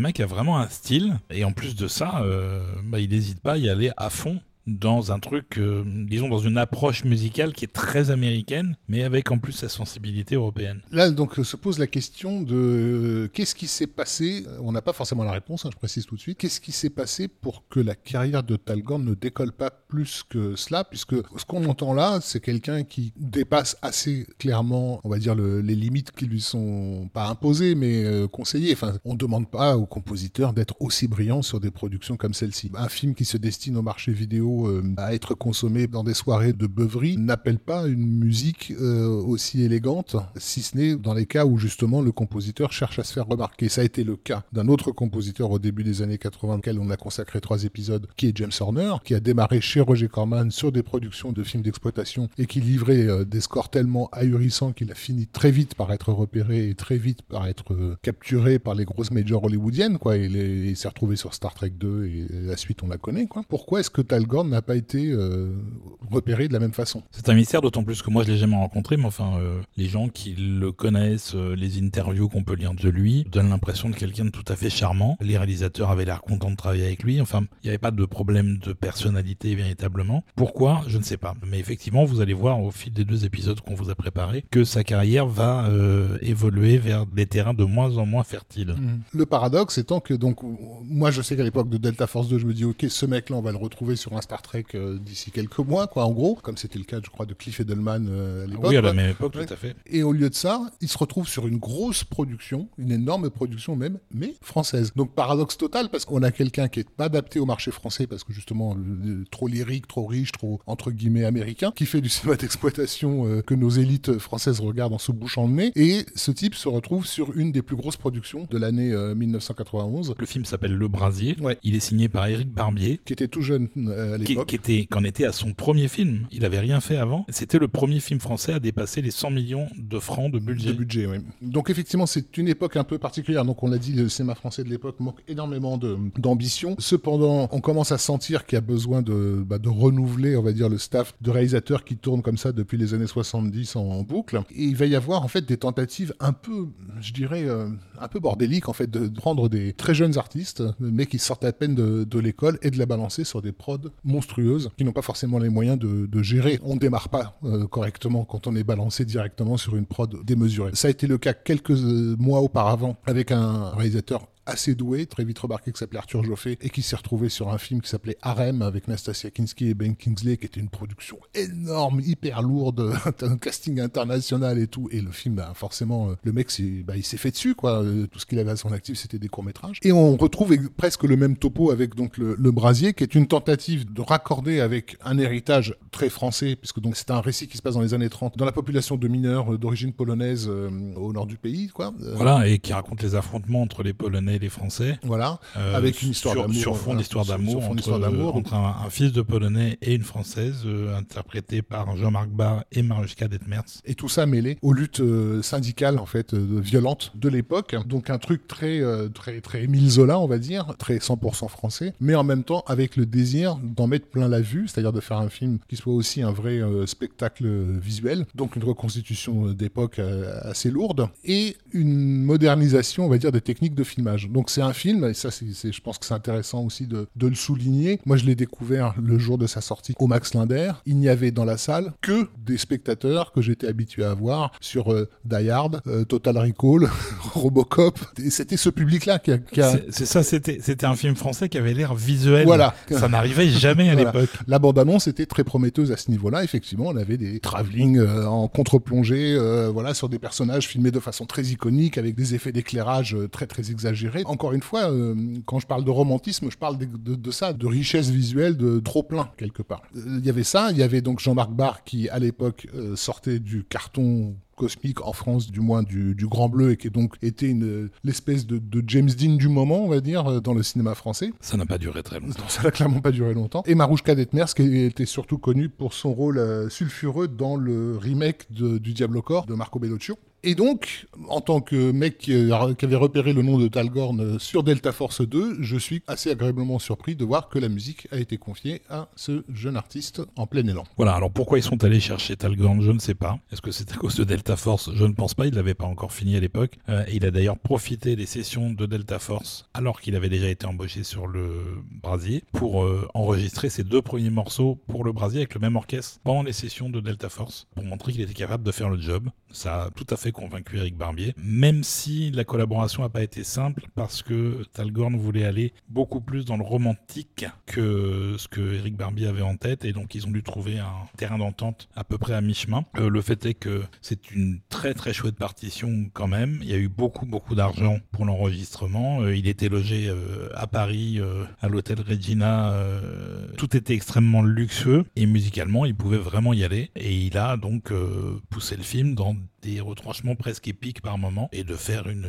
Mec a vraiment un style, et en plus de ça, euh, bah, il n'hésite pas à y aller à fond dans un truc, euh, disons, dans une approche musicale qui est très américaine, mais avec en plus sa sensibilité européenne. Là, donc, se pose la question de euh, qu'est-ce qui s'est passé On n'a pas forcément la réponse, hein, je précise tout de suite. Qu'est-ce qui s'est passé pour que la carrière de Talgorn ne décolle pas plus que cela Puisque ce qu'on entend là, c'est quelqu'un qui dépasse assez clairement, on va dire, les limites qui lui sont pas imposées, mais euh, conseillées. Enfin, on ne demande pas aux compositeurs d'être aussi brillants sur des productions comme celle-ci. Un film qui se destine au marché vidéo euh, à être consommée dans des soirées de beuverie n'appelle pas une musique euh, aussi élégante, si ce n'est dans les cas où justement le compositeur cherche à se faire remarquer. Ça a été le cas d'un autre compositeur au début des années 80, auquel on a consacré trois épisodes, qui est James Horner, qui a démarré chez Roger Corman sur des productions de films d'exploitation et qui livrait euh, des scores tellement ahurissants qu'il a fini très vite par être repéré et très vite par être capturé par les grosses majors hollywoodiennes, quoi. Il, est- il s'est retrouvé sur Star Trek 2 et la suite on la connaît, quoi. Pourquoi est-ce que Tal N'a pas été euh, repéré de la même façon C'est un mystère, d'autant plus que moi je l'ai jamais rencontré, mais enfin, euh, les gens qui le connaissent, euh, les interviews qu'on peut lire de lui, donnent l'impression de quelqu'un de tout à fait charmant. Les réalisateurs avaient l'air contents de travailler avec lui. Enfin, il n'y avait pas de problème de personnalité véritablement. Pourquoi? Je ne sais pas. Mais effectivement, vous allez voir au fil des deux épisodes qu'on vous a préparés que sa carrière va euh, évoluer vers des terrains de moins en moins fertiles. Le paradoxe étant que donc moi je sais qu'à l'époque de Delta Force 2 je me dis ok ce mec là on va le retrouver sur un Star Trek euh, d'ici quelques mois quoi en gros comme c'était le cas je crois de Cliff Edelman euh, à l'époque. Oui, à la même époque, Ouais. tout à fait. Et au lieu de ça, il se retrouve sur une grosse production, une énorme production même, mais française. Donc paradoxe total parce qu'on a quelqu'un qui est pas adapté au marché français parce que justement euh, trop lyrique, trop riche, trop entre guillemets américain, qui fait du cinéma d'exploitation euh, que nos élites françaises regardent en se bouchant le nez. Et ce type se retrouve sur une des plus grosses productions de l'année euh, 1991, Le film s'appelle Le Brasier. Ouais. Il est signé par Éric Barbier. qui était tout jeune à l'époque. qui était, qu'en était à son premier film. Il avait rien fait avant. C'était le premier film français à dépasser les 100 millions de francs de budget. De budget, oui. Donc effectivement, c'est une époque un peu particulière. Donc on l'a dit, le cinéma français de l'époque manque énormément de- d'ambition. Cependant, on commence à sentir qu'il y a besoin de, bah, de renouveler, on va dire, le staff de réalisateurs qui tournent comme ça depuis les années 70 en, en boucle. Et il va y avoir en fait des tentatives un peu, je dirais, euh, un peu bordéliques en fait, de prendre des très jeunes artistes, mais qui sortent à peine de, de l'école et de la balancer sur des prods monstrueuses qui n'ont pas forcément les moyens de, gérer. On ne démarre pas euh, correctement quand on est balancé directement sur une prod démesurée. Ça a été le cas quelques euh, mois auparavant avec un réalisateur assez doué, très vite remarqué, qui s'appelait Arthur Joffé, et qui s'est retrouvé sur un film qui s'appelait Harem avec Nastasia Kinski et Ben Kingsley, qui était une production énorme, hyper lourde, un casting international et tout. Et le film, bah, forcément, euh, le mec, bah, il s'est fait dessus, quoi. Euh, Tout ce qu'il avait à son actif, c'était des courts-métrages. Et on retrouve presque le même topo avec donc le, le Brasier, qui est une tentative de raccorder avec un héritage très français, puisque donc c'est un récit qui se passe dans les années 30, dans la population de mineurs euh, d'origine polonaise euh, au nord du pays, quoi. Euh, Voilà, et qui raconte les affrontements entre les Polonais et les Français. Voilà. euh, Avec une histoire d'amour, sur fond d'histoire d'amour fond entre, entre un, un fils de Polonais et une Française, euh, interprété par Jean-Marc Barr et Mariuszka Detmers. Et tout ça mêlé aux luttes euh, syndicales en fait euh, violentes de l'époque. Donc un truc très euh, très très Émile Zola on va dire, très 100% français, mais en même temps avec le désir d'en mettre plein la vue, c'est-à-dire de faire un film qui soit aussi un vrai euh, spectacle visuel, donc une reconstitution euh, d'époque euh, assez lourde et une modernisation on va dire des techniques de filmage. Donc c'est un film et ça c'est je pense que c'est intéressant aussi de, de le souligner. Moi je l'ai découvert le jour de sa sortie au Max Linder. Il n'y avait dans la salle que des spectateurs que j'étais habitué à voir sur euh, Die Hard, euh, Total Recall, Robocop. Et c'était ce public-là qui a, C'est ça, c'était c'était un film français qui avait l'air visuel. Voilà. Ça n'arrivait jamais à Voilà. l'époque. La bande-annonce était très prometteuse à ce niveau-là. Effectivement, on avait des travelling euh, en contre-plongée, voilà, sur des personnages filmés de façon très iconique, avec des effets d'éclairage très très exagérés. Encore une fois, euh, quand je parle de romantisme, je parle de, de- de ça, de richesse visuelle, de trop plein quelque part. Euh, Il y avait ça. Il y avait donc Jean-Marc Barr qui, à l'époque, euh, sortait du carton cosmique en France, du moins du, du Grand Bleu, et qui donc était une l'espèce de, de James Dean du moment, on va dire, dans le cinéma français. Ça n'a pas duré très longtemps. Ça n'a clairement pas duré longtemps. Et Marouchka Detmers, qui était surtout connu pour son rôle euh, sulfureux dans le remake de- du Diablo Corps de Marco Bellocchio. Et donc, en tant que mec qui, avait repéré le nom de Talgorn euh, sur Delta Force 2, je suis assez agréablement surpris de voir que la musique a été confiée à ce jeune artiste en plein élan. Voilà, alors pourquoi ils sont allés chercher Talgorn, je ne sais pas. Est-ce que c'est à cause de Delta Force? Je ne pense pas, il l'avait pas encore fini à l'époque. Euh, il a d'ailleurs profité des sessions de Delta Force, alors qu'il avait déjà été embauché sur le Brasier, pour euh, enregistrer ses deux premiers morceaux pour le Brasier avec le même orchestre pendant les sessions de Delta Force, pour montrer qu'il était capable de faire le job. Ça a tout à fait convaincu Eric Barbier, même si la collaboration n'a pas été simple parce que Talgorn voulait aller beaucoup plus dans le romantique que ce que Eric Barbier avait en tête et donc ils ont dû trouver un terrain d'entente à peu près à mi-chemin. Euh, le fait est que c'est une très très chouette partition quand même. Il y a eu beaucoup beaucoup d'argent pour l'enregistrement. Euh, il était logé euh, à Paris à l'hôtel Regina. tout était extrêmement luxueux et musicalement il pouvait vraiment y aller et il a donc poussé le film dans des retranchements presque épiques par moment et de faire une,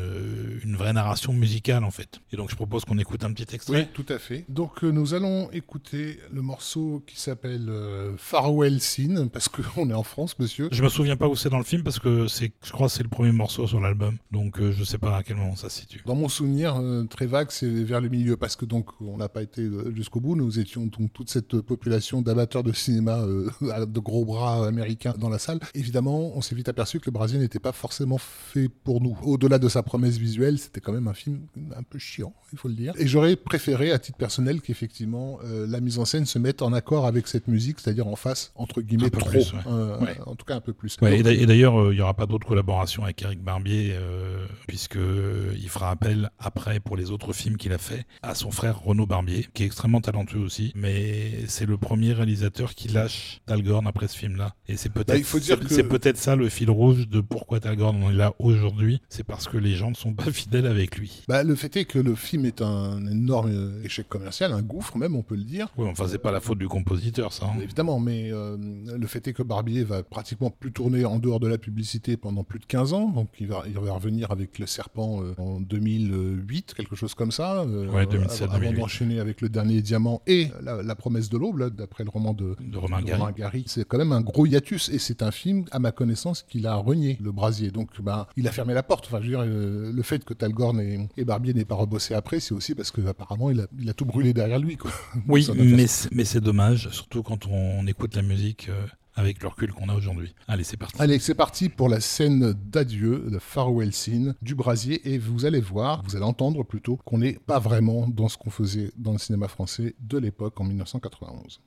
une vraie narration musicale en fait. Et donc je propose qu'on écoute un petit extrait. Oui, tout à fait. Donc euh, nous allons écouter le morceau qui s'appelle euh, Farewell Scene parce qu'on est en France, monsieur. Je me souviens pas où c'est dans le film parce que c'est, je crois, que c'est le premier morceau sur l'album. Donc euh, je sais pas à quel moment ça se situe. Dans mon souvenir très vague, c'est vers le milieu parce que donc on n'a pas été jusqu'au bout. Nous étions donc toute cette population d'amateurs de cinéma de gros bras américains dans la salle. Évidemment, on s'est vite aperçu que le n'était pas forcément fait pour nous. Au-delà de sa promesse visuelle, c'était quand même un film un peu chiant, il faut le dire. Et j'aurais préféré, à titre personnel, qu'effectivement euh, la mise en scène se mette en accord avec cette musique, c'est-à-dire en face, entre guillemets, trop. Euh, en tout cas, un peu plus. et d'ailleurs, euh, il n'y aura pas d'autres collaborations avec Eric Barbier, puisque il fera appel après, pour les autres films qu'il a fait, à son frère Renaud Barbier, qui est extrêmement talentueux aussi, mais c'est le premier réalisateur qui lâche Dalgorn après ce film-là. Et c'est peut-être bah, c'est peut-être ça le fil rouge de pourquoi Talgorn est là aujourd'hui, c'est parce que les gens ne sont pas fidèles avec lui. Bah, le fait est que le film est un énorme échec commercial, un gouffre même, on peut le dire. Oui, enfin, c'est pas la faute du compositeur, ça. Hein. Évidemment, mais euh, le fait est que Barbier va pratiquement plus tourner en dehors de la publicité pendant plus de 15 ans, donc il va, il va revenir avec Le Serpent euh, en 2008, quelque chose comme ça. Euh, ouais, 2007, avant, d'enchaîner avec Le Dernier Diamant et La, Promesse de l'Aube, d'après le roman de, de Romain Gary. C'est quand même un gros hiatus, et c'est un film, à ma connaissance, qu'il a renié le brasier. Donc, ben, il a fermé la porte. Enfin, je veux dire, euh, le fait que Talgorn et, Barbier n'aient pas rebossé après, c'est aussi parce que apparemment, il a, il a tout brûlé derrière lui. Quoi. Oui, mais, mais c'est dommage, surtout quand on, écoute la musique. Euh, avec le recul qu'on a aujourd'hui. Allez, c'est parti. Allez, c'est parti pour la scène d'adieu, le farewell scene du brasier. Et vous allez voir, vous allez entendre plutôt qu'on n'est pas vraiment dans ce qu'on faisait dans le cinéma français de l'époque en 1991.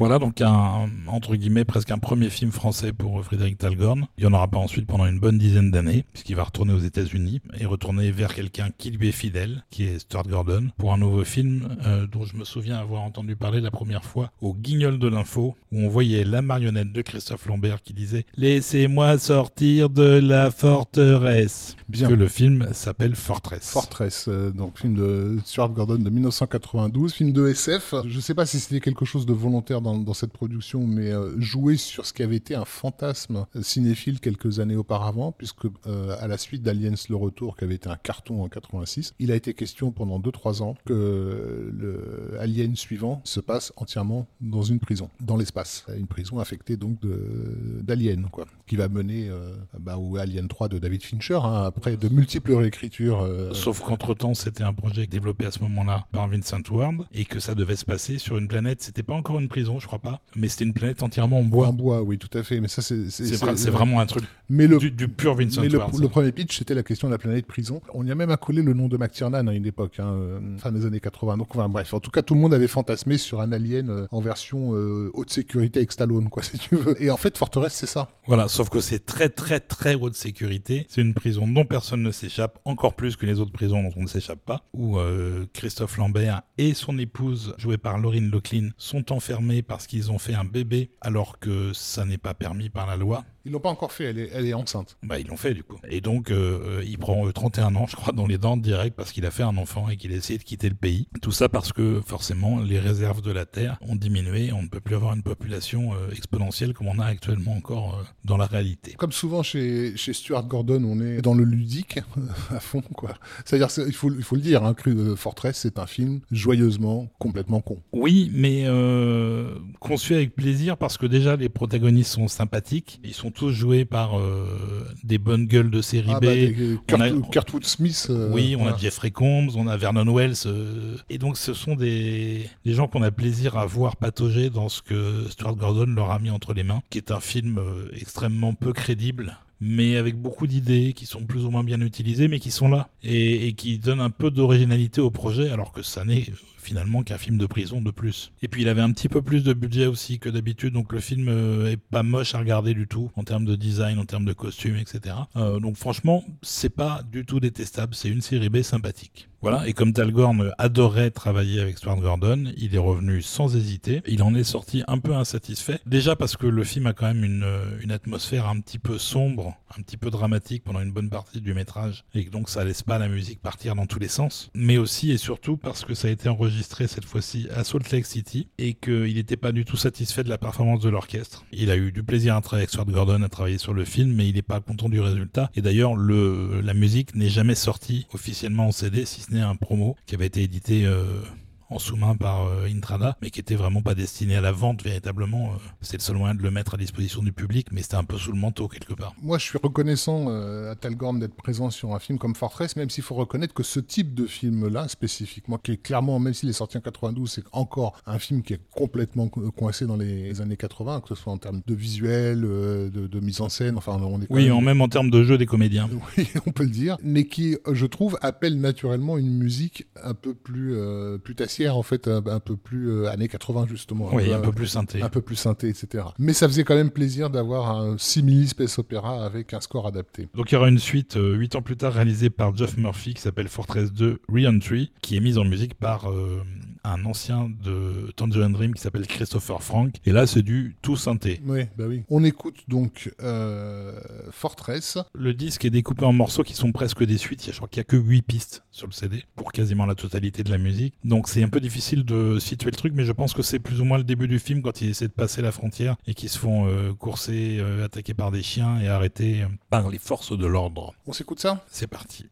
Voilà donc un, entre guillemets, presque un premier film français pour Frédéric Talgorn. Il n'y en aura pas ensuite pendant une bonne dizaine d'années, puisqu'il va retourner aux États-Unis et retourner vers quelqu'un qui lui est fidèle, qui est Stuart Gordon, pour un nouveau film euh, dont je me souviens avoir entendu parler la première fois au Guignol de l'info, où on voyait la marionnette de Christophe Lambert qui disait Laissez-moi sortir de la forteresse. Bien. Que le film s'appelle Fortress. Fortress, euh, donc film de Stuart Gordon de 1992, film de SF. Je ne sais pas si c'était quelque chose de volontaire dans, dans cette production, mais euh, joué sur ce qui avait été un fantasme cinéphile quelques années auparavant, puisque euh, à la suite d'Aliens le Retour, qui avait été un carton en 86, il a été question pendant 2-3 ans que le Alien suivant se passe entièrement dans une prison, dans l'espace, une prison affectée donc d'aliens, quoi, qui va mener euh, bah, Alien 3 de David Fincher, hein, après de multiples réécritures. euh, Sauf qu'entre-temps, c'était un projet développé à ce moment-là par Vincent Ward et que ça devait se passer sur une planète. C'était pas encore une prison, je crois pas, mais c'était une planète entièrement en en bois. bois, oui, tout à fait. Mais ça, c'est C'est vra- c'est vraiment un truc Mais le, du, du pur Vincent mais le, Ward. le premier pitch, c'était la question de la planète prison. On y a même accolé le nom de McTiernan à une époque, hein, euh, fin des années 80. Donc, enfin, bref, en tout cas, tout le monde avait fantasmé sur un alien euh, en version euh, haute sécurité avec Stallone, quoi, si tu veux. Et en fait, Forteresse, c'est ça. Voilà, sauf que c'est très très très haute sécurité. C'est une prison dont personne ne s'échappe, encore plus que les autres prisons dont on ne s'échappe pas, où euh, Christophe Lambert et son épouse, jouée par Laurine Locklin, sont enfermés parce qu'ils ont fait un bébé alors que ça n'est pas permis par la loi. Ils l'ont pas encore fait, elle est, elle est enceinte. Bah, ils l'ont fait du coup. Et donc, euh, euh, il prend euh, 31 ans, je crois, dans les dents direct parce qu'il a fait un enfant et qu'il a essayé de quitter le pays. Tout ça parce que, forcément, les réserves de la Terre ont diminué. On ne peut plus avoir une population euh, exponentielle comme on a actuellement encore euh, dans la réalité. Comme souvent chez, chez Stuart Gordon, on est dans le ludique à fond, quoi. C'est-à-dire, c'est- il faut, il faut le dire, hein, Cru- euh, Fortress, c'est un film joyeusement complètement con. Oui, mais euh, conçu avec plaisir parce que déjà les protagonistes sont sympathiques. Ils sont tous joués par euh, des bonnes gueules de série Ah, B. bah, des- on a- Kurt, Kurtwood Smith. euh, Oui, on voilà. a Jeffrey Combs, on a Vernon Wells. euh, et donc, ce sont des, des gens qu'on a plaisir à voir patauger dans ce que Stuart Gordon leur a mis entre les mains, qui est un film euh, extrêmement peu crédible. Mais avec beaucoup d'idées qui sont plus ou moins bien utilisées, mais qui sont là et, et qui donnent un peu d'originalité au projet, alors que ça n'est euh, finalement qu'un film de prison de plus. Et puis il avait un petit peu plus de budget aussi que d'habitude, donc le film euh, est pas moche à regarder du tout en termes de design, en termes de costumes, etc. Euh, donc franchement, c'est pas du tout détestable, c'est une série B sympathique. Voilà, et comme Talgorn adorait travailler avec Stuart Gordon, il est revenu sans hésiter. Il en est sorti un peu insatisfait. Déjà parce que le film a quand même une, euh, une atmosphère un petit peu sombre, un petit peu dramatique pendant une bonne partie du métrage, et donc ça laisse pas la musique partir dans tous les sens. Mais aussi et surtout parce que ça a été enregistré cette fois-ci à Salt Lake City, et qu'il n'était pas du tout satisfait de la performance de l'orchestre. Il a eu du plaisir à travailler avec Stuart Gordon, à travailler sur le film, mais il n'est pas content du résultat. Et d'ailleurs, le, la musique n'est jamais sortie officiellement en CD, si ce n'est un promo qui avait été édité euh, en sous-main par euh, Intrada, mais qui était vraiment pas destiné à la vente véritablement. euh. C'était le seul moyen de le mettre à disposition du public, mais c'était un peu sous le manteau quelque part. Moi, je suis reconnaissant euh, à Talgorn d'être présent sur un film comme Fortress, même s'il faut reconnaître que ce type de film-là, spécifiquement, qui est clairement, même s'il est sorti en 92, c'est encore un film qui est complètement co- coincé dans les années 80, que ce soit en termes de visuel, de, de mise en scène, enfin, on est Oui, même- en même en termes de jeu des comédiens. Oui, on peut le dire, mais qui, je trouve, appelle naturellement une musique un peu plus euh, en fait, un, un peu plus euh, années 80, justement. Oui, un peu plus synthé. un peu plus synthé, etc. Mais ça faisait quand même plaisir d'avoir un simili space opéra avec un score adapté. Donc il y aura une suite euh, huit ans plus tard réalisée par Geoff Murphy qui s'appelle Fortress 2 Re-Entry, qui est mise en musique par euh, un ancien de Tangerine Dream qui s'appelle Christopher Frank. Et là c'est du tout synthé. Oui, bah oui. On écoute donc euh, Fortress. Le disque est découpé en morceaux qui sont presque des suites. Il y a- Je crois qu'il n'y a que 8 pistes sur le CD pour quasiment la totalité de la musique. Donc c'est peu difficile de situer le truc, mais je pense que c'est plus ou moins le début du film quand ils essaient de passer la frontière et qu'ils se font euh, courser, euh, attaquer par des chiens et arrêter euh, par les forces de l'ordre. On s'écoute ça? C'est parti.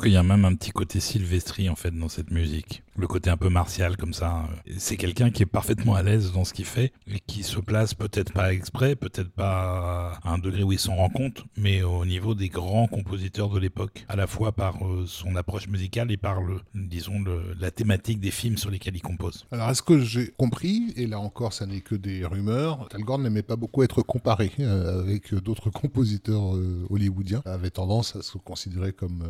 Qu'il y a même un petit côté Sylvestri en fait dans cette musique. Le côté un peu martial comme ça. C'est quelqu'un qui est parfaitement à l'aise dans ce qu'il fait et qui se place peut-être pas exprès, peut-être pas à un degré où il s'en rend compte, mais au niveau des grands compositeurs de l'époque, à la fois par euh, son approche musicale et par le, disons, la thématique des films sur lesquels il compose. Alors, est-ce que j'ai compris, et là encore, ça n'est que des rumeurs, Talgorn n'aimait pas beaucoup être comparé euh, avec d'autres compositeurs euh, hollywoodiens, avait tendance à se considérer comme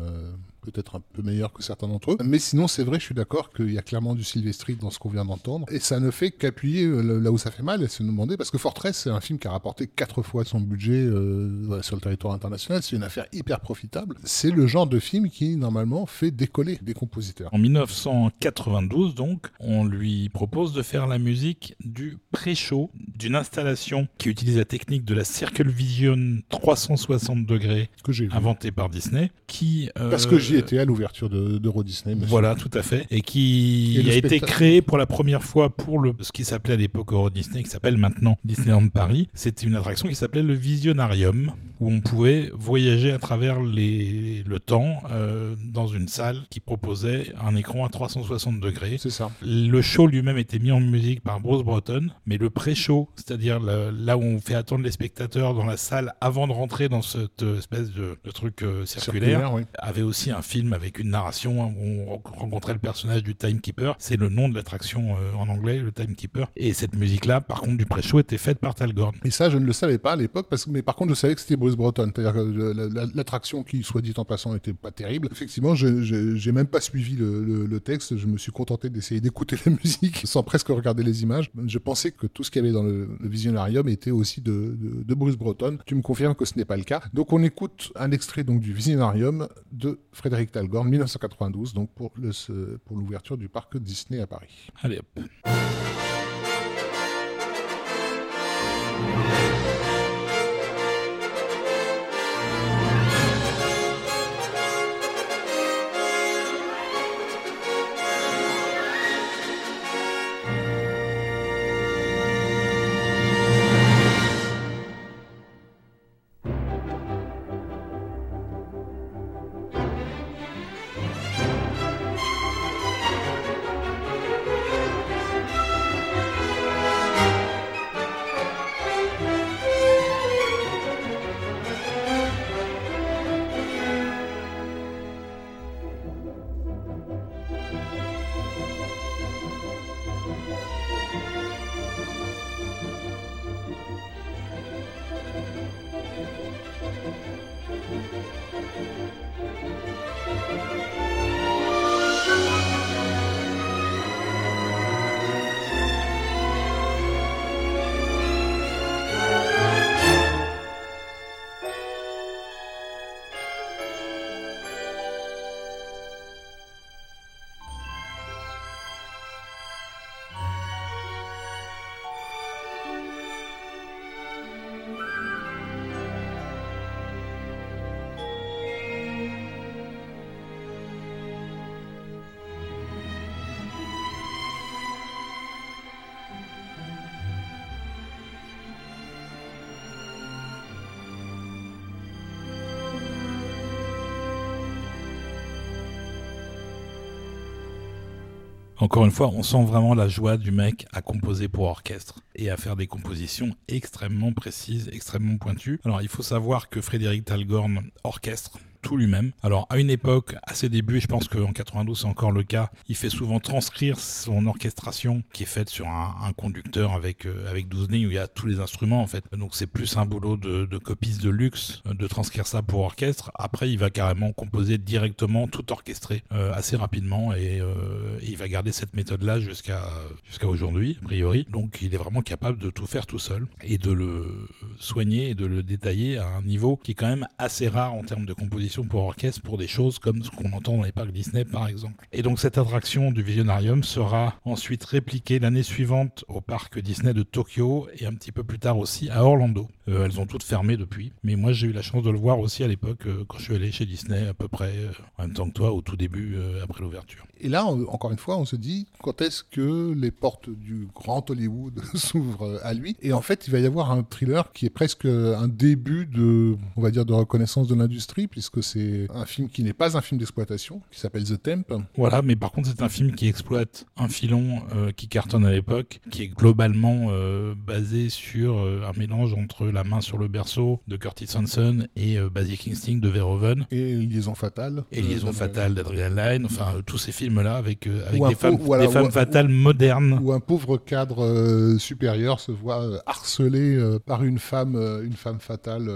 peut-être un peu meilleur que certains d'entre eux. Mais sinon, c'est vrai, je suis d'accord qu'il y a clairement du Sylvester dans ce qu'on vient d'entendre. Et ça ne fait qu'appuyer euh, là où ça fait mal et se demander, parce que Fortress, c'est un film qui a rapporté quatre fois son budget euh, sur le territoire international. C'est une affaire hyper profitable. C'est le genre de film qui, normalement, fait décoller des compositeurs. En 1992, donc, on lui propose de faire la musique du pré-show d'une installation qui utilise la technique de la Circle Vision 360 degrés que j'ai inventée par Disney, qui euh, parce que j'y étais à l'ouverture d'Euro Disney. Voilà, tout à fait, et qui a été créé pour la première fois pour le ce qui s'appelait à l'époque Euro Disney, qui s'appelle maintenant Disneyland Paris. C'était une attraction qui s'appelait le Visionarium où on pouvait voyager à travers les, le temps euh, dans une salle qui proposait un écran à 360 degrés. C'est ça. Le show lui-même était mis en musique par Bruce Breton, mais le pré-show, c'est-à-dire là où on fait attendre les spectateurs dans la salle avant de rentrer dans cette espèce de, truc euh, circulaire, avait aussi un film avec une narration hein, où on rencontrait le personnage du Timekeeper. C'est le nom de l'attraction euh, en anglais, le Timekeeper. Et cette musique-là, par contre, du pré-show était faite par Tal Gorn. Et ça, je ne le savais pas à l'époque, parce mais par contre, je savais que c'était Bruce Breton. C'est-à-dire que l'attraction qui, soit dit en passant, était pas terrible. Effectivement, j'ai même pas suivi le, texte. Je me suis contenté d'essayer d'écouter la musique sans presque regarder les images. Je pensais que tout ce qu'il y avait dans le, Visionarium était aussi de, Bruce Breton. Tu me confirmes que ce n'est pas le cas. Donc on écoute un extrait donc du Visionarium de Frédéric Talgorn, 1992, donc pour l'ouverture du parc Disney à Paris. Allez hop. Thank you. Encore une fois, on sent vraiment la joie du mec à composer pour orchestre et à faire des compositions extrêmement précises, extrêmement pointues. Alors il faut savoir que Frédéric Talgorn orchestre tout lui-même. Alors à une époque, à ses débuts, je pense qu'en 92 c'est encore le cas, il fait souvent transcrire son orchestration qui est faite sur un, conducteur avec euh, avec 12 lignes où il y a tous les instruments en fait. Donc c'est plus un boulot de, de copiste de luxe euh, de transcrire ça pour orchestre. Après il va carrément composer directement tout orchestré euh, assez rapidement et, il va garder cette méthode là jusqu'à jusqu'à aujourd'hui a priori. Donc il est vraiment capable de tout faire tout seul et de le soigner et de le détailler à un niveau qui est quand même assez rare en termes de composition pour orchestre pour des choses comme ce qu'on entend dans les parcs Disney par exemple. Et donc cette attraction du Visionarium sera ensuite répliquée l'année suivante au parc Disney de Tokyo et un petit peu plus tard aussi à Orlando. Euh, elles ont toutes fermé depuis, mais moi j'ai eu la chance de le voir aussi à l'époque euh, quand je suis allé chez Disney à peu près euh, en même temps que toi au tout début après l'ouverture. Et là, encore une fois, on se dit quand est-ce que les portes du grand Hollywood s'ouvrent à lui? Et en fait, il va y avoir un thriller qui est presque un début de, on va dire, de reconnaissance de l'industrie, puisque c'est un film qui n'est pas un film d'exploitation, qui s'appelle The Temp. Voilà, mais par contre, c'est un film qui exploite un filon euh, qui cartonne à l'époque, qui est globalement euh, basé sur euh, un mélange entre La main sur le berceau de Curtis Hanson et Basic Instinct de Verhoeven. Et Liaison fatale. Et Liaison fatale d'Adrian Lyne. Enfin, tous ces films-là avec, avec des, femmes, des femmes fatales modernes. Où un pauvre cadre supérieur se voit harcelé par une femme, une femme fatale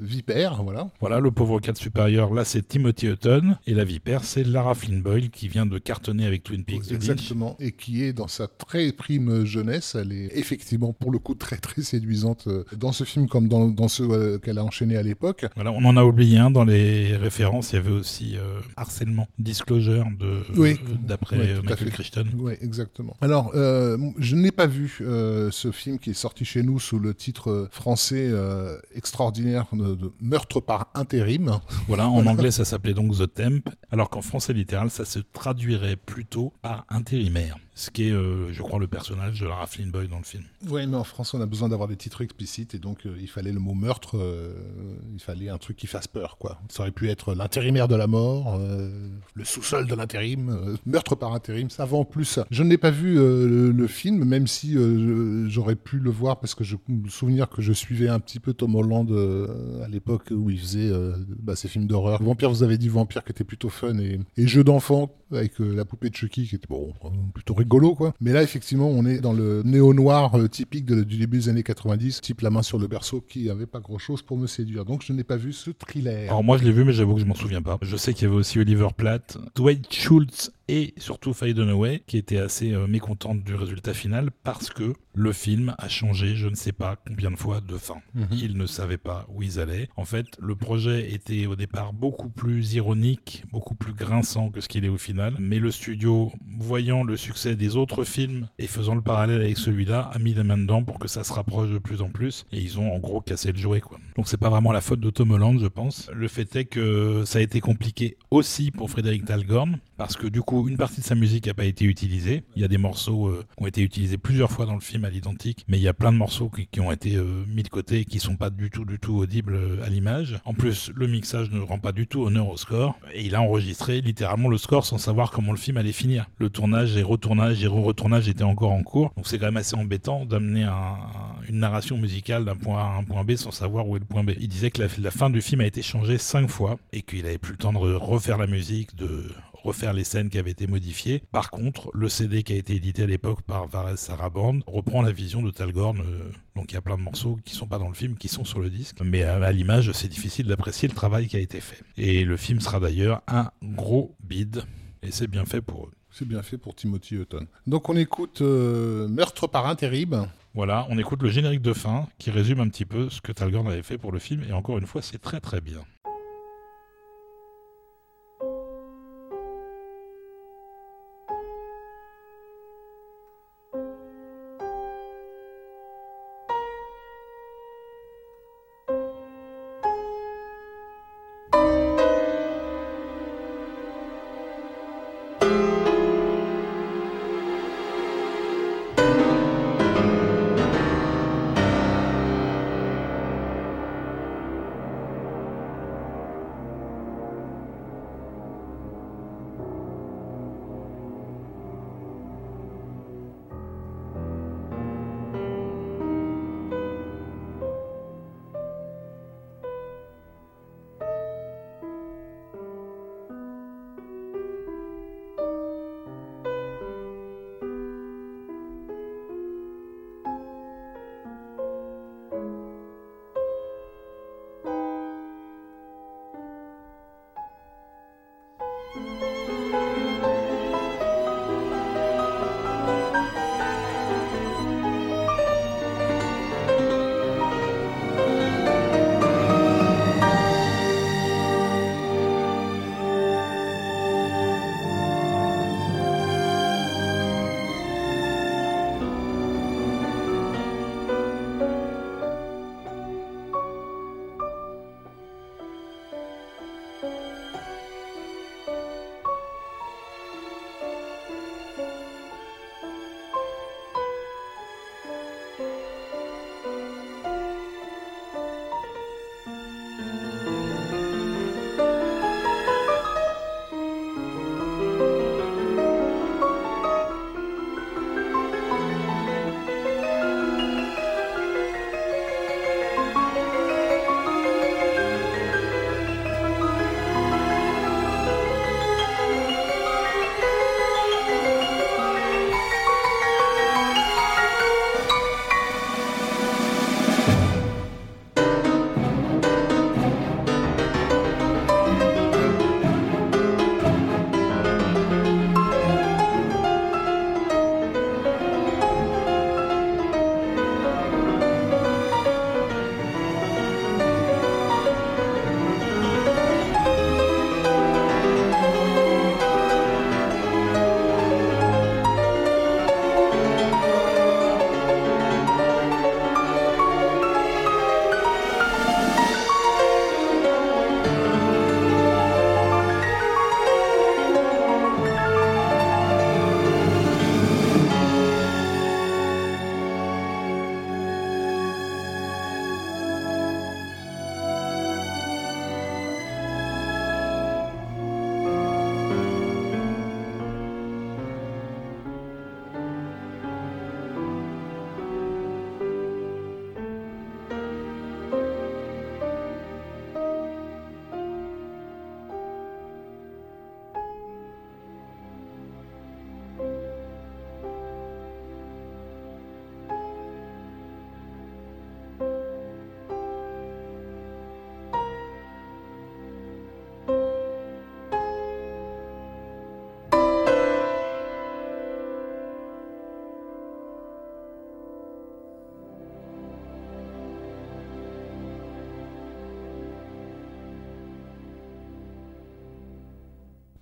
vipère, voilà. Voilà, le pauvre cadre supérieur, là, c'est Timothy Hutton. Et la vipère, c'est Lara Flynn Boyle qui vient de cartonner avec Twin Peaks. Exactement. Et qui est dans sa très prime jeunesse. Elle est effectivement, pour le coup, très très séduisante euh, dans ce film comme dans, dans ceux euh, qu'elle a enchaîné à l'époque. Voilà, on en a oublié un dans les références. Il y avait aussi euh, Harcèlement, Disclosure de oui. d'après Michael Crichton. Oui, exactement. Alors, je n'ai pas vu ce film qui est sorti chez nous sous le titre français extraordinaire de, de Meurtre par intérim. Voilà, en anglais ça s'appelait donc The Temp, alors qu'en français littéral ça se traduirait plutôt par intérimaire ce qui est, euh, je crois, le personnage de Lara Flynn Boy dans le film. Oui, mais en France, on a besoin d'avoir des titres explicites, et donc euh, il fallait le mot meurtre, euh, il fallait un truc qui fasse peur, quoi. Ça aurait pu être l'intérimaire de la mort, le sous-sol de l'intérim, meurtre par intérim, ça va en plus. Je n'ai pas vu le, film, même si j'aurais pu le voir, parce que je me souvenir que je suivais un petit peu Tom Holland à l'époque où il faisait bah, ces films d'horreur. Vampire, vous avez dit Vampire qui était plutôt fun, et, et jeu d'enfant avec la poupée de Chucky qui était bon, plutôt rigolo, quoi. Mais là, effectivement, on est dans le néo-noir euh, typique du début des années 90, type La main sur le berceau, qui avait pas grand-chose pour me séduire. Donc, je n'ai pas vu ce thriller. Alors, moi, je l'ai vu, mais j'avoue que je m'en souviens pas. Je sais qu'il y avait aussi Oliver Platt, Dwight Schultz et surtout Faye Dunaway, qui était assez euh, mécontente du résultat final parce que le film a changé, je ne sais pas combien de fois, de fin. Mhm. Ils ne savaient pas où ils allaient. En fait, le projet était au départ beaucoup plus ironique, beaucoup plus grinçant que ce qu'il est au final, mais le studio, voyant le succès des autres films et faisant le parallèle avec celui-là, a mis la main dedans pour que ça se rapproche de plus en plus, et ils ont en gros cassé le jouet, quoi. Donc c'est pas vraiment la faute de Tom Holland, je pense. Le fait est que ça a été compliqué aussi pour Frédéric Talgorn, parce que du coup, une partie de sa musique n'a pas été utilisée. Il y a des morceaux euh, qui ont été utilisés plusieurs fois dans le film à l'identique, mais il y a plein de morceaux qui, ont été euh, mis de côté et qui sont pas du tout, du tout audibles euh, à l'image. En plus, le mixage ne rend pas du tout honneur au score, et il a enregistré littéralement le score sans savoir comment le film allait finir. Le tournage et retournage et re-retournage étaient encore en cours, donc c'est quand même assez embêtant d'amener une narration musicale d'un point A à un point B sans savoir où est le point B. Il disait que la, la fin du film a été changée cinq fois et qu'il avait plus le temps de refaire la musique, de refaire les scènes qui avaient été modifiées. Par contre, le CD qui a été édité à l'époque par Vares Saraband reprend la vision de Talgorn. Euh, donc il y a plein de morceaux qui sont pas dans le film, qui sont sur le disque. Mais à, l'image, c'est difficile d'apprécier le travail qui a été fait. Et le film sera d'ailleurs un gros bide. Et c'est bien fait pour eux. C'est bien fait pour Timothy Hutton. Donc on écoute euh, Meurtre par intérim. Voilà, on écoute le générique de fin qui résume un petit peu ce que Talgorn avait fait pour le film. Et encore une fois, c'est très très bien.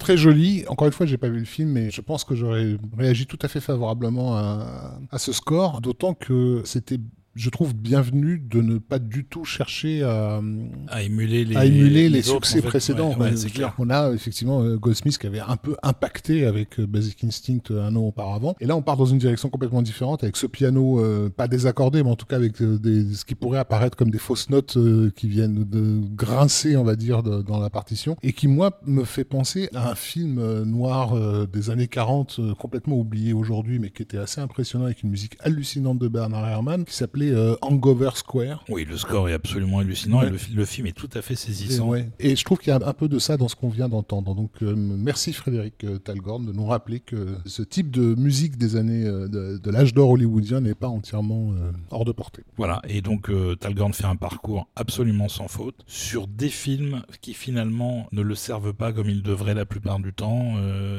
Très joli. Encore une fois, j'ai pas vu le film, mais je pense que j'aurais réagi tout à fait favorablement à, à ce score, d'autant que c'était je trouve bienvenu de ne pas du tout chercher à, à émuler les, à émuler les, les autres, succès en fait. précédents. Ouais, ouais, clair. on a effectivement euh, Goldsmith qui avait un peu impacté avec euh, Basic Instinct euh, un an auparavant. Et là, on part dans une direction complètement différente avec ce piano euh, pas désaccordé, mais en tout cas avec euh, des, ce qui pourrait apparaître comme des fausses notes euh, qui viennent de grincer, on va dire, de- dans la partition. Et qui, moi, me fait penser à un film noir des années 40, euh, complètement oublié aujourd'hui, mais qui était assez impressionnant avec une musique hallucinante de Bernard Herrmann, qui s'appelait euh, Hangover Square. Oui, le score est absolument hallucinant Ouais. et le, fi- le film est tout à fait Et, saisissant. ouais. Et je trouve qu'il y a un peu de ça dans ce qu'on vient d'entendre. Donc euh, merci Frédéric euh, Talgorn de nous rappeler que ce type de musique des années de, de l'âge d'or hollywoodien n'est pas entièrement hors de portée. Voilà, et donc Talgorn fait un parcours absolument sans faute sur des films qui finalement ne le servent pas comme il devrait la plupart du temps.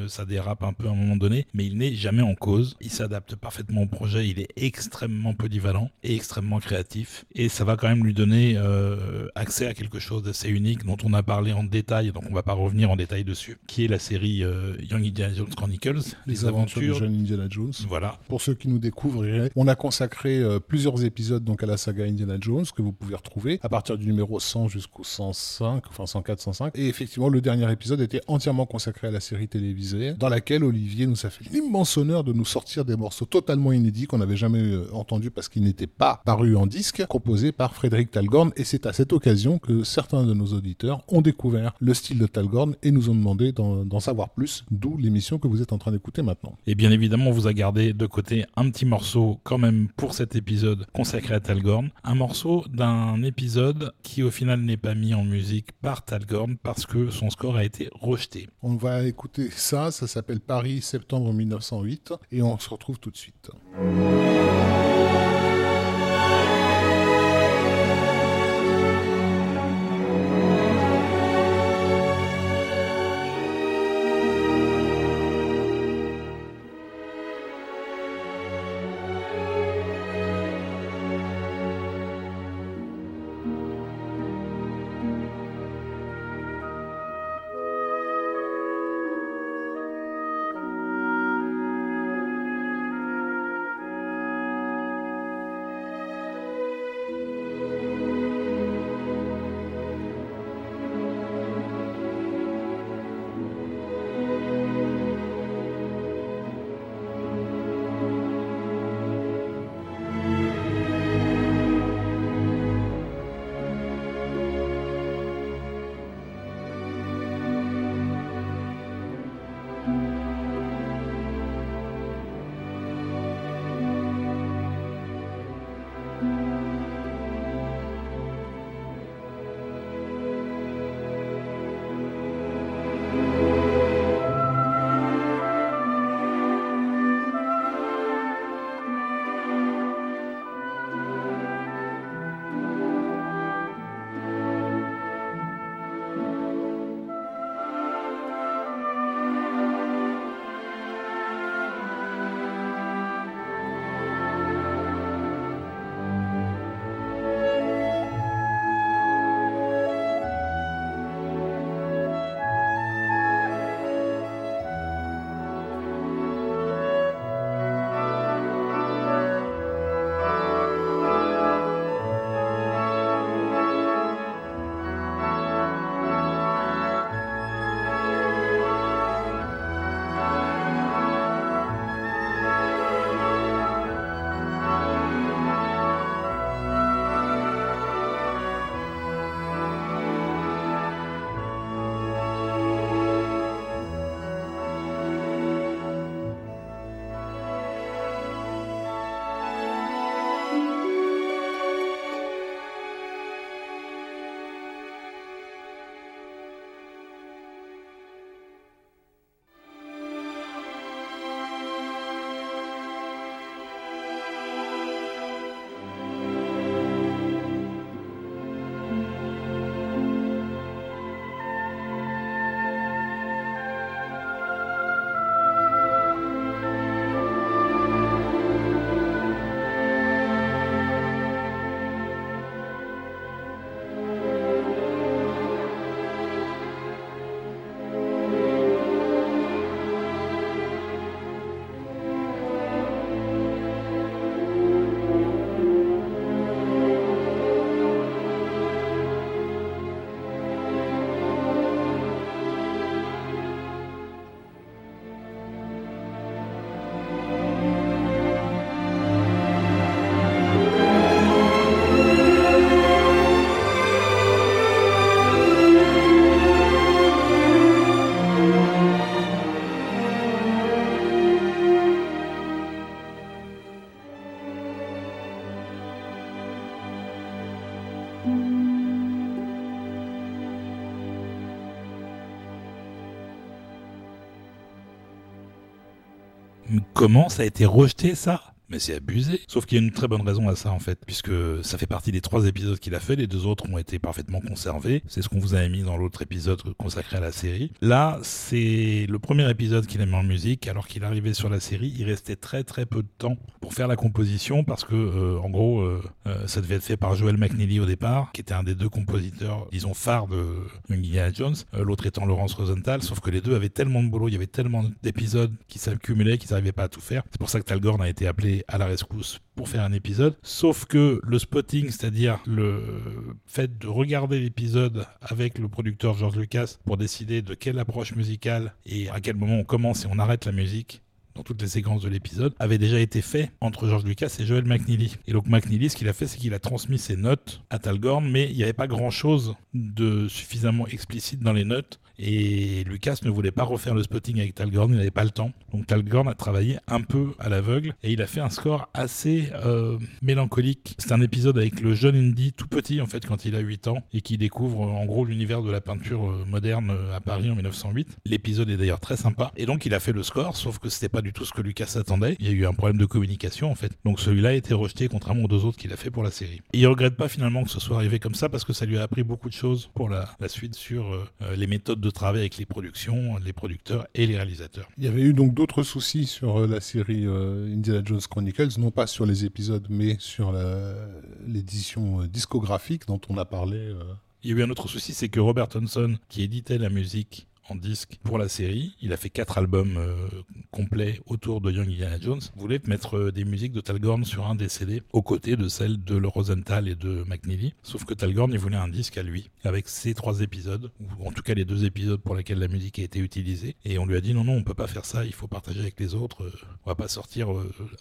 Ça dérape un peu à un moment donné, mais il n'est jamais en cause. Il s'adapte parfaitement au projet, il est extrêmement polyvalent et extrêmement créatif. Et ça va quand même lui donner euh, accès à quelque chose d'assez unique dont on a parlé en détail, donc on va pas revenir en détail dessus, qui est la série euh, Young Indiana Jones Chronicles, Les, aventures, de jeune Indiana Jones. Voilà, Pour ceux qui nous découvrent, on a consacré euh, plusieurs épisodes donc à la saga Indiana Jones que vous pouvez retrouver à partir du numéro 100 jusqu'au 105, enfin 104, 105. Et effectivement, le dernier épisode était entièrement consacré à la série télévisée, dans laquelle Olivier nous a fait l'immense honneur de nous sortir des morceaux totalement inédits qu'on n'avait jamais entendus parce qu'ils n'étaient pas parus en disque, composés par Frédéric Talgorn. Et c'est à cette occasion que certains de nos auditeurs ont découvert le style de Talgorn et nous ont demandé d'en d'en savoir plus, d'où l'émission que vous êtes en train d'écouter maintenant. Et bien évidemment, on vous a gardé de côté un petit morceau quand même pour cet épisode consacré à Talgorn. Un morceau d'un épisode qui au final n'est pas mis en musique par Talgorn parce que son score a été rejeté. On va écouter ça, ça s'appelle Paris, septembre 1908, et on se retrouve tout de suite. Comment ça a été rejeté ça? Mais c'est abusé. Sauf qu'il y a une très bonne raison à ça en fait, puisque ça fait partie des trois épisodes qu'il a fait, les deux autres ont été parfaitement conservés. C'est ce qu'on vous avait mis dans l'autre épisode consacré à la série. Là, c'est le premier épisode qu'il a mis en musique, alors qu'il arrivait sur la série, il restait très très peu de temps pour faire la composition, parce que euh, en gros, euh, euh, ça devait être fait par Joel McNeely au départ, qui était un des deux compositeurs, disons phares de Indiana Jones, l'autre étant Laurence Rosenthal, sauf que les deux avaient tellement de boulot, il y avait tellement d'épisodes qui s'accumulaient qu'ils n'arrivaient pas à tout faire. C'est pour ça que Talgorn a été appelé à la rescousse pour faire un épisode. Sauf que le spotting, c'est-à-dire le fait de regarder l'épisode avec le producteur George Lucas pour décider de quelle approche musicale et à quel moment on commence et on arrête la musique, dans toutes les séquences de l'épisode, avait déjà été fait entre George Lucas et Joel McNeely. Et donc McNeely, ce qu'il a fait, c'est qu'il a transmis ses notes à Talgorn, mais il n'y avait pas grand-chose de suffisamment explicite dans les notes et Lucas ne voulait pas refaire le spotting avec Talgorn, il n'avait pas le temps. Donc Talgorn a travaillé un peu à l'aveugle et il a fait un score assez euh, mélancolique. C'est un épisode avec le jeune Indy tout petit en fait quand il a 8 ans et qui découvre en gros l'univers de la peinture euh, moderne euh, à Paris en 1908. L'épisode est d'ailleurs très sympa et donc il a fait le score sauf que c'était pas du tout ce que Lucas attendait. Il y a eu un problème de communication en fait. Donc celui-là a été rejeté contrairement aux deux autres qu'il a fait pour la série. Et il regrette pas finalement que ce soit arrivé comme ça parce que ça lui a appris beaucoup de choses pour la suite sur les méthodes de travail avec les productions, les producteurs et les réalisateurs. Il y avait eu donc d'autres soucis sur euh, la série euh, Indiana Jones Chronicles, non pas sur les épisodes, mais sur l'édition euh, discographique dont on a parlé. Il y a eu un autre souci, c'est que Robert Thompson, qui éditait la musique en disque pour la série. Il a fait quatre albums euh, complets autour de Young Indiana Jones. voulait mettre euh, des musiques de Talgorn sur un des CD, aux côtés de celles de Rosenthal et de McNeely. Sauf que Talgorn, il voulait un disque à lui, avec ces trois épisodes, ou en tout cas les deux épisodes pour lesquels la musique a été utilisée. Et on lui a dit non, non, on peut pas faire ça, il faut partager avec les autres. Euh, on va pas sortir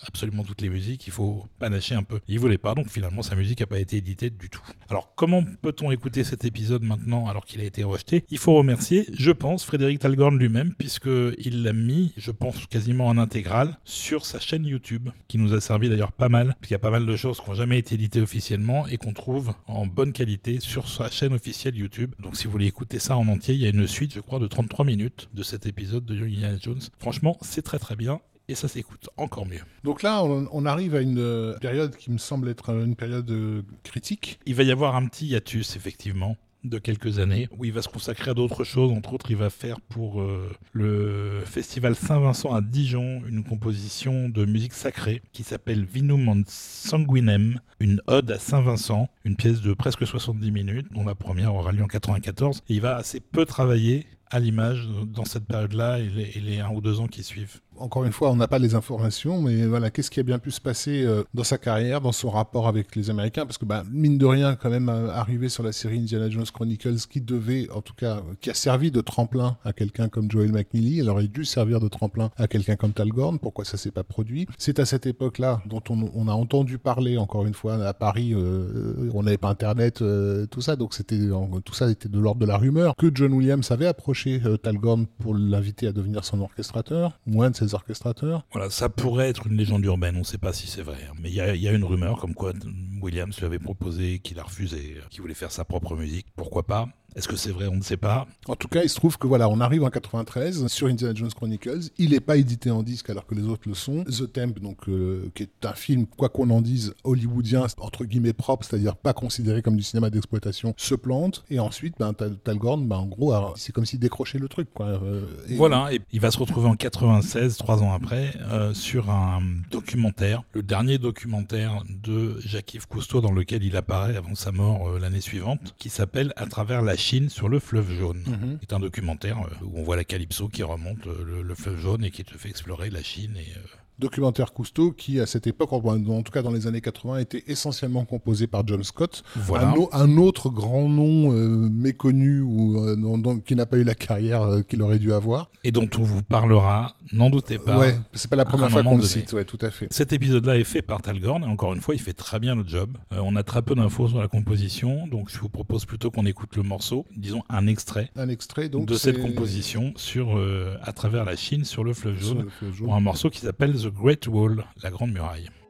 absolument toutes les musiques, il faut panacher un peu. Il voulait pas, donc finalement sa musique n'a pas été éditée du tout. Alors comment peut-on écouter cet épisode maintenant alors qu'il a été rejeté? Il faut remercier, je pense, Frédéric Talgorn lui-même, puisqu'il l'a mis, je pense, quasiment en intégrale sur sa chaîne YouTube, qui nous a servi d'ailleurs pas mal, puisqu'il y a pas mal de choses qui n'ont jamais été éditées officiellement et qu'on trouve en bonne qualité sur sa chaîne officielle YouTube. Donc si vous voulez écouter ça en entier, il y a une suite, je crois, de 33 minutes de cet épisode de Young Indiana Jones. Franchement, c'est très très bien et ça s'écoute encore mieux. Donc là, on, arrive à une euh, période qui me semble être une période euh, critique. Il va y avoir un petit hiatus, effectivement de quelques années, où il va se consacrer à d'autres choses. Entre autres, il va faire pour euh, le festival Saint-Vincent à Dijon une composition de musique sacrée qui s'appelle Vinum Sanguinem, une ode à Saint-Vincent, une pièce de presque 70 minutes, dont la première aura lieu en 94. Et il va assez peu travailler à l'image dans cette période-là et les un ou deux ans qui suivent encore une fois, on n'a pas les informations, mais voilà, qu'est-ce qui a bien pu se passer euh, dans sa carrière, dans son rapport avec les Américains? Parce que, bah, mine de rien, quand même, euh, arrivé sur la série Indiana Jones Chronicles, qui devait, en tout cas, qui a servi de tremplin à quelqu'un comme Joel McNeely, elle aurait dû servir de tremplin à quelqu'un comme Talgorn. Pourquoi ça s'est pas produit? C'est à cette époque-là dont on, a entendu parler, encore une fois, à Paris, euh, on n'avait pas Internet, tout ça, donc c'était tout ça était de l'ordre de la rumeur, que John Williams avait approché Talgorn pour l'inviter à devenir son orchestrateur. Moins de orchestrateurs. Voilà, ça pourrait être une légende urbaine, on ne sait pas si c'est vrai. Hein. Mais il y, y, a une rumeur comme quoi Williams lui avait proposé, qu'il a refusé, qu'il voulait faire sa propre musique. Pourquoi pas est-ce que c'est vrai? On ne sait pas. En tout cas, il se trouve que voilà, on arrive en 93 sur Indiana Jones Chronicles. Il n'est pas édité en disque alors que les autres le sont. The Temp, donc, euh, qui est un film, quoi qu'on en dise, hollywoodien, entre guillemets propre, c'est-à-dire pas considéré comme du cinéma d'exploitation, se plante. Et ensuite, ben, Talgorn, ben, en gros, c'est comme s'il décrochait le truc. Quoi. Euh, voilà, et il va se retrouver en 96, trois ans après, euh, sur un documentaire, le dernier documentaire de Jacques-Yves Cousteau dans lequel il apparaît avant sa mort l'année suivante, qui s'appelle À travers la Chine sur le fleuve jaune. Mhm. C'est un documentaire euh, où on voit la Calypso qui remonte euh, le, fleuve jaune et qui te fait explorer la Chine et euh, documentaire Cousteau qui, à cette époque, en tout cas dans les années 80, était essentiellement composé par John Scott. Voilà. Un, autre grand nom euh, méconnu ou euh, qui n'a pas eu la carrière euh, qu'il aurait dû avoir. Et dont on vous parlera, n'en doutez pas. Ouais, c'est pas la première fois qu'on le cite, ouais, tout à fait. Cet épisode-là est fait par Talgorn, et encore une fois, il fait très bien le job. on a très peu d'infos sur la composition, donc je vous propose plutôt qu'on écoute le morceau, disons un extrait, un extrait donc, de cette composition sur à travers la Chine sur le fleuve jaune, un morceau qui s'appelle The Great Wall, la Grande Muraille.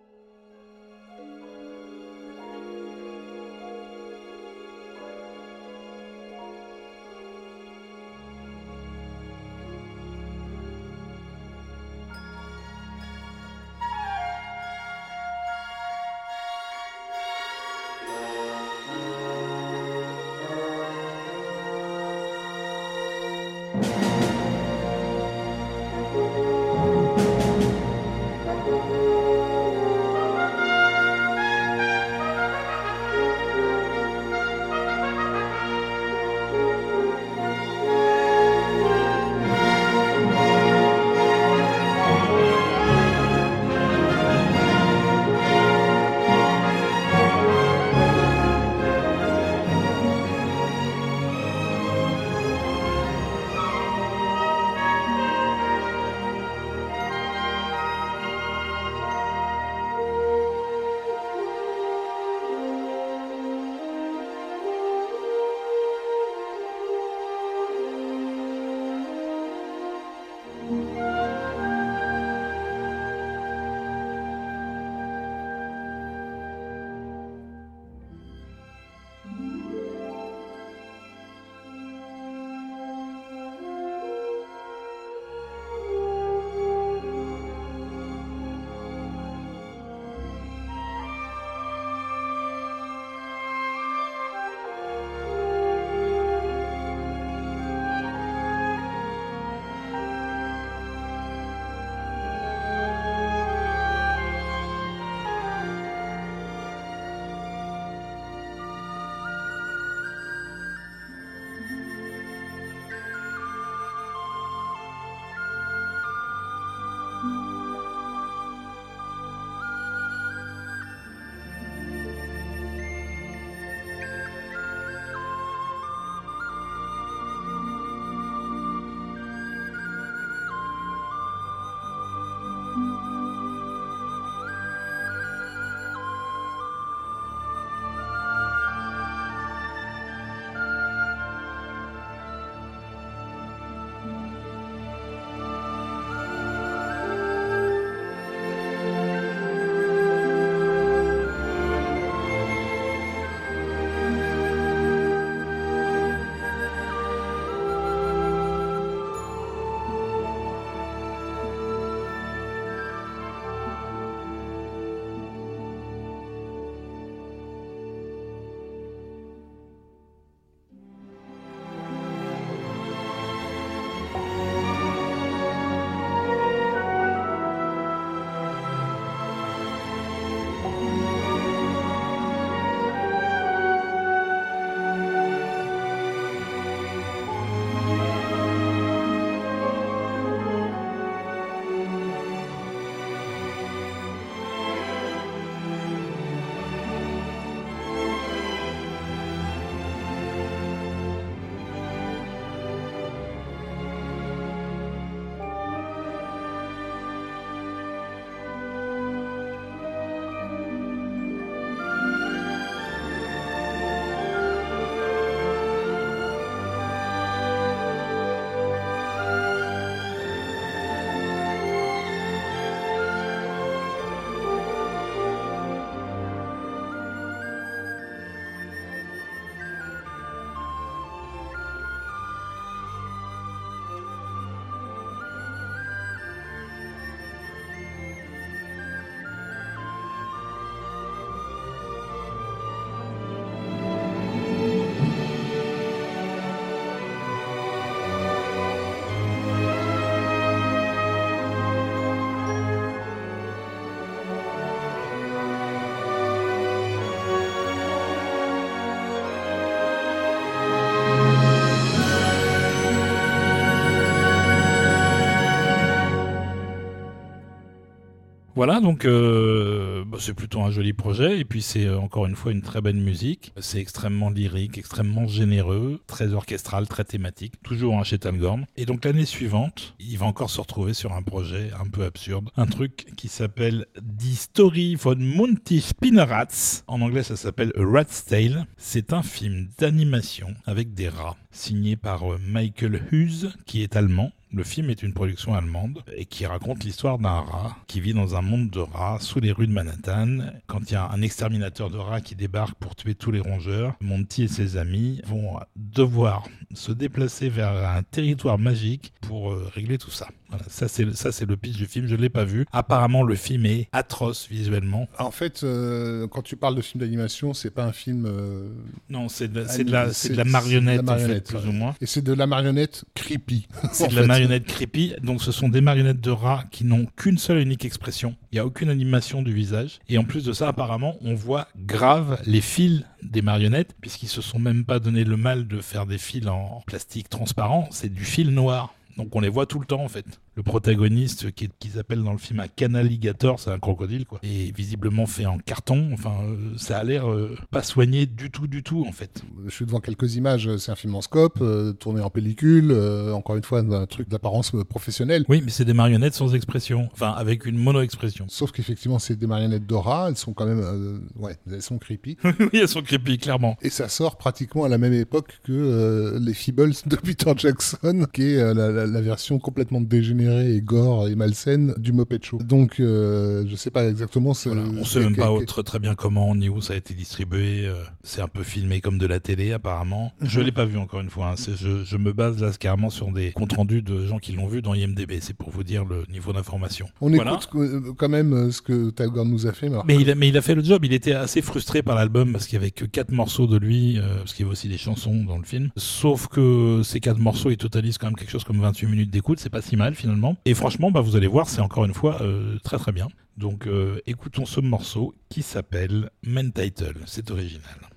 Voilà, donc euh, bah, c'est plutôt un joli projet. Et puis c'est euh, encore une fois une très belle musique. C'est extrêmement lyrique, extrêmement généreux, très orchestral, très thématique. Toujours un chez Talgorn. Et donc l'année suivante, il va encore se retrouver sur un projet un peu absurde. Un truc qui s'appelle The Story von Monty Spinnerats. En anglais, ça s'appelle A Rat's Tale. C'est un film d'animation avec des rats, signé par euh, Michael Hughes, qui est allemand. Le film est une production allemande et qui raconte l'histoire d'un rat qui vit dans un monde de rats sous les rues de Manhattan. Quand il y a un exterminateur de rats qui débarque pour tuer tous les rongeurs, Monty et ses amis vont devoir se déplacer vers un territoire magique pour euh, régler tout ça. Voilà, ça c'est ça c'est le pitch du film. Je l'ai pas vu. Apparemment le film est atroce visuellement. En fait, euh, quand tu parles de film d'animation, c'est pas un film. euh, Non, c'est de, la c'est de la c'est de la marionnette, en marionnette, fait, plus ou moins. et c'est de la marionnette creepy. C'est de la marionnette creepy. Donc, ce sont des marionnettes de rats qui n'ont qu'une seule et unique expression. Il n'y a aucune animation du visage. Et en plus de ça, apparemment, on voit grave les fils des marionnettes, puisqu'ils se sont même pas donné le mal de faire des fils en plastique transparent. C'est du fil noir. Donc, on les voit tout le temps, en fait. Le protagoniste, qu'ils appellent dans le film un canaligator, c'est un crocodile, quoi. Et visiblement fait en carton. Enfin, euh, ça a l'air euh, pas soigné du tout, du tout, en fait. Je suis devant quelques images. C'est un film en scope, euh, tourné en pellicule. euh, encore une fois, un truc d'apparence euh, professionnelle. Oui, mais c'est des marionnettes sans expression. Enfin, avec une mono-expression. Sauf qu'effectivement, c'est des marionnettes de rats. Elles sont quand même, euh, ouais, elles sont creepy. oui, elles sont creepy, clairement. Et ça sort pratiquement à la même époque que euh, les Feebles de Peter Jackson, qui est euh, la, la- la version complètement dégénérée et gore et malsaine du Muppet Show. Donc, euh, je sais pas exactement. ce- Voilà, on sait même pas que- très, bien comment ni où ça a été distribué. euh, c'est un peu filmé comme de la télé apparemment. Je l'ai pas vu encore une fois. hein, je, je me base là carrément sur des comptes rendus de gens qui l'ont vu dans IMDb. C'est pour vous dire le niveau d'information. On Voilà. écoute euh, quand même euh, ce que Talgorn nous a fait. Mais Mais il, a, mais il a fait le job. Il était assez frustré par l'album parce qu'il y avait que quatre morceaux de lui, euh, parce qu'il y avait aussi des chansons dans le film. Sauf que ces quatre morceaux, ils totalisent quand même quelque chose comme 28 minutes d'écoute. C'est pas si mal finalement. Et franchement, bah, vous allez voir, c'est encore une fois euh, très très bien. Donc euh, écoutons ce morceau qui s'appelle Main Title. C'est original.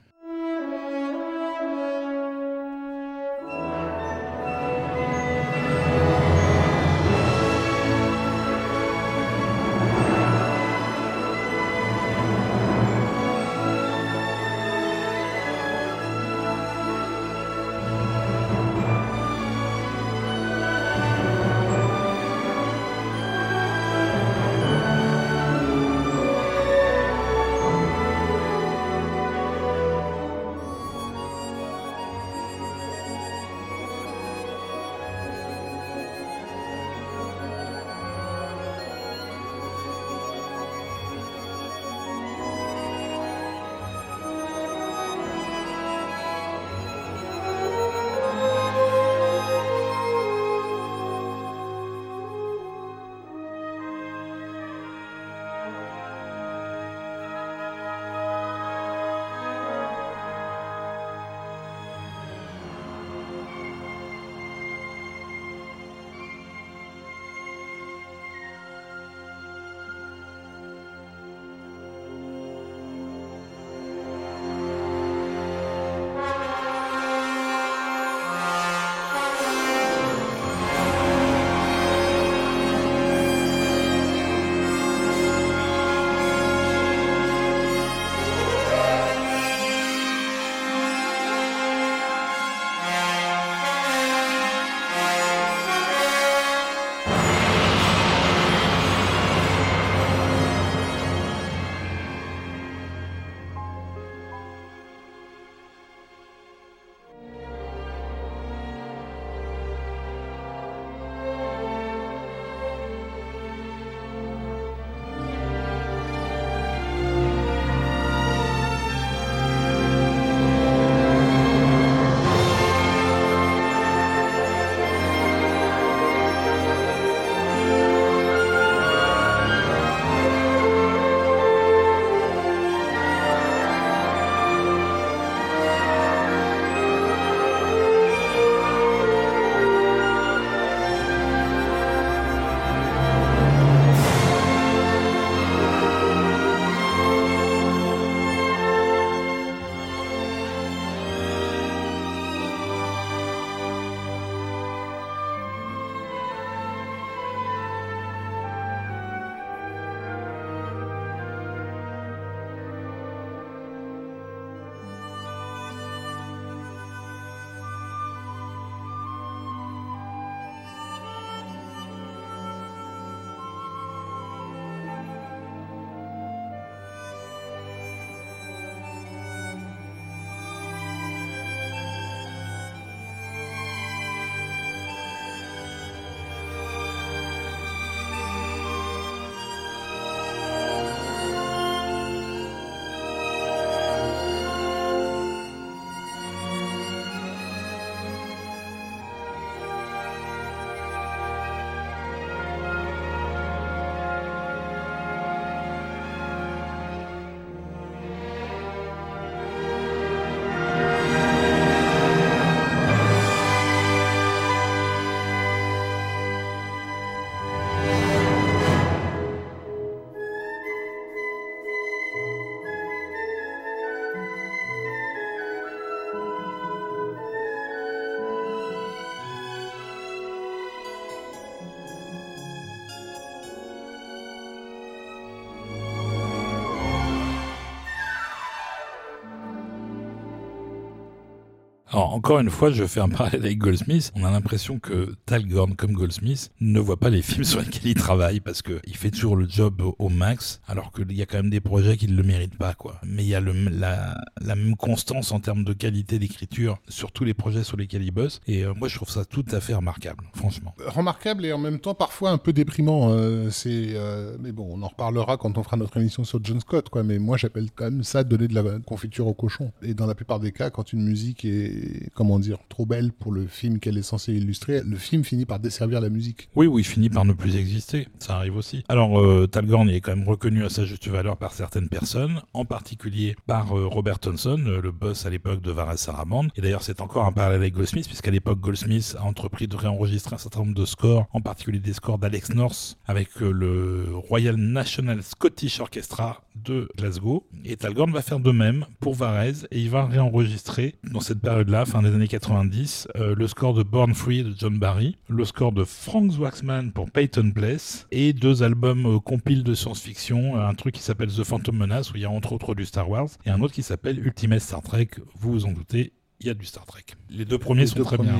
Alors, encore une fois, je fais un parallèle avec Goldsmith. On a l'impression que Tal Gorn, comme Goldsmith, ne voit pas les films sur lesquels il travaille parce qu'il fait toujours le job au max, alors qu'il y a quand même des projets qui ne le méritent pas, quoi. Mais il y a la, même constance en termes de qualité d'écriture sur tous les projets sur lesquels il bosse. Et euh, moi, je trouve ça tout à fait remarquable, franchement. Remarquable et en même temps parfois un peu déprimant. Euh, c'est, euh, mais bon, on en reparlera quand on fera notre émission sur John Scott, quoi. Mais moi, j'appelle quand même ça donner de la confiture au cochon. Et dans la plupart des cas, quand une musique est, comment dire, trop belle pour le film qu'elle est censée illustrer, le film finit par desservir la musique. Oui, oui, il finit par ne plus exister. Ça arrive aussi. Alors, euh, Talgorn est quand même reconnu à sa juste valeur par certaines personnes, en particulier par euh, Robert Thompson, euh, le boss à l'époque de Varese Sarabande. Et d'ailleurs, c'est encore un parallèle avec Goldsmith, puisqu'à l'époque, Goldsmith a entrepris de réenregistrer un certain nombre de scores, en particulier des scores d'Alex North, avec le Royal National Scottish Orchestra de Glasgow. Et Talgorn va faire de même pour Varese, et il va réenregistrer dans cette période-là, fin des années 90, le score de Born Free de John Barry, le score de Frank Waxman pour Peyton Place, et deux albums compiles de science-fiction, un truc qui s'appelle The Phantom Menace, où il y a entre autres du Star Wars, et un autre qui s'appelle Ultimate Star Trek, vous vous en doutez, il y a du Star Trek. Les deux premiers sont très bien.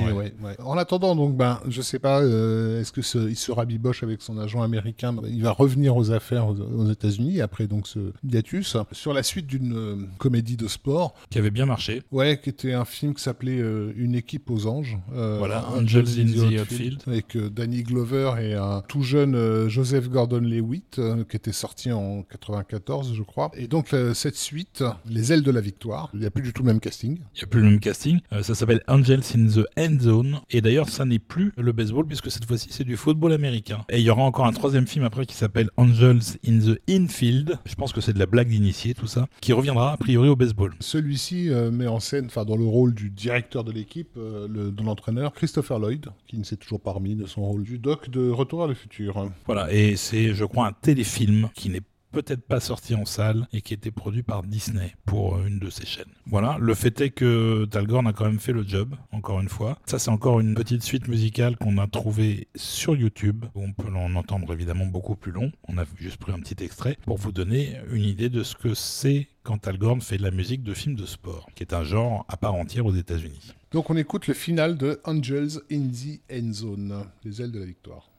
En attendant, donc, ben, je sais pas, euh, est-ce que ce, il se rabiboche avec son agent américain? Il va revenir aux affaires aux, États-Unis après donc ce hiatus sur la suite d'une euh, comédie de sport qui avait bien marché. Ouais, qui était un film qui s'appelait euh, Une équipe aux anges. voilà, Angels in the Outfield, avec Danny Glover et un tout jeune Joseph Gordon-Lewitt qui était sorti en 94, je crois. Et donc cette suite, Les ailes de la victoire. Il n'y a plus du tout le même casting. Il n'y a plus le même casting. ça s'appelle Angels in the End Zone. Et d'ailleurs, ça n'est plus le baseball, puisque cette fois-ci, c'est du football américain. Et il y aura encore un troisième film après qui s'appelle Angels in the Infield. Je pense que c'est de la blague d'initié, tout ça, qui reviendra a priori au baseball. Celui-ci euh, met en scène, enfin, dans le rôle du directeur de l'équipe, euh, de l'entraîneur, Christopher Lloyd, qui ne s'est toujours pas remis de son rôle du doc de Retour à le futur. Voilà, et c'est, je crois, un téléfilm qui n'est peut-être pas sorti en salle et qui était produit par Disney pour une de ses chaînes. Voilà, le fait est que Talgorn a quand même fait le job, encore une fois. Ça, c'est encore une petite suite musicale qu'on a trouvée sur YouTube, on peut en entendre évidemment beaucoup plus long. On a juste pris un petit extrait pour vous donner une idée de ce que c'est quand Talgorn fait de la musique de films de sport, qui est un genre à part entière aux États-Unis. Donc on écoute le final de Angels in the End Zone, les ailes de la victoire.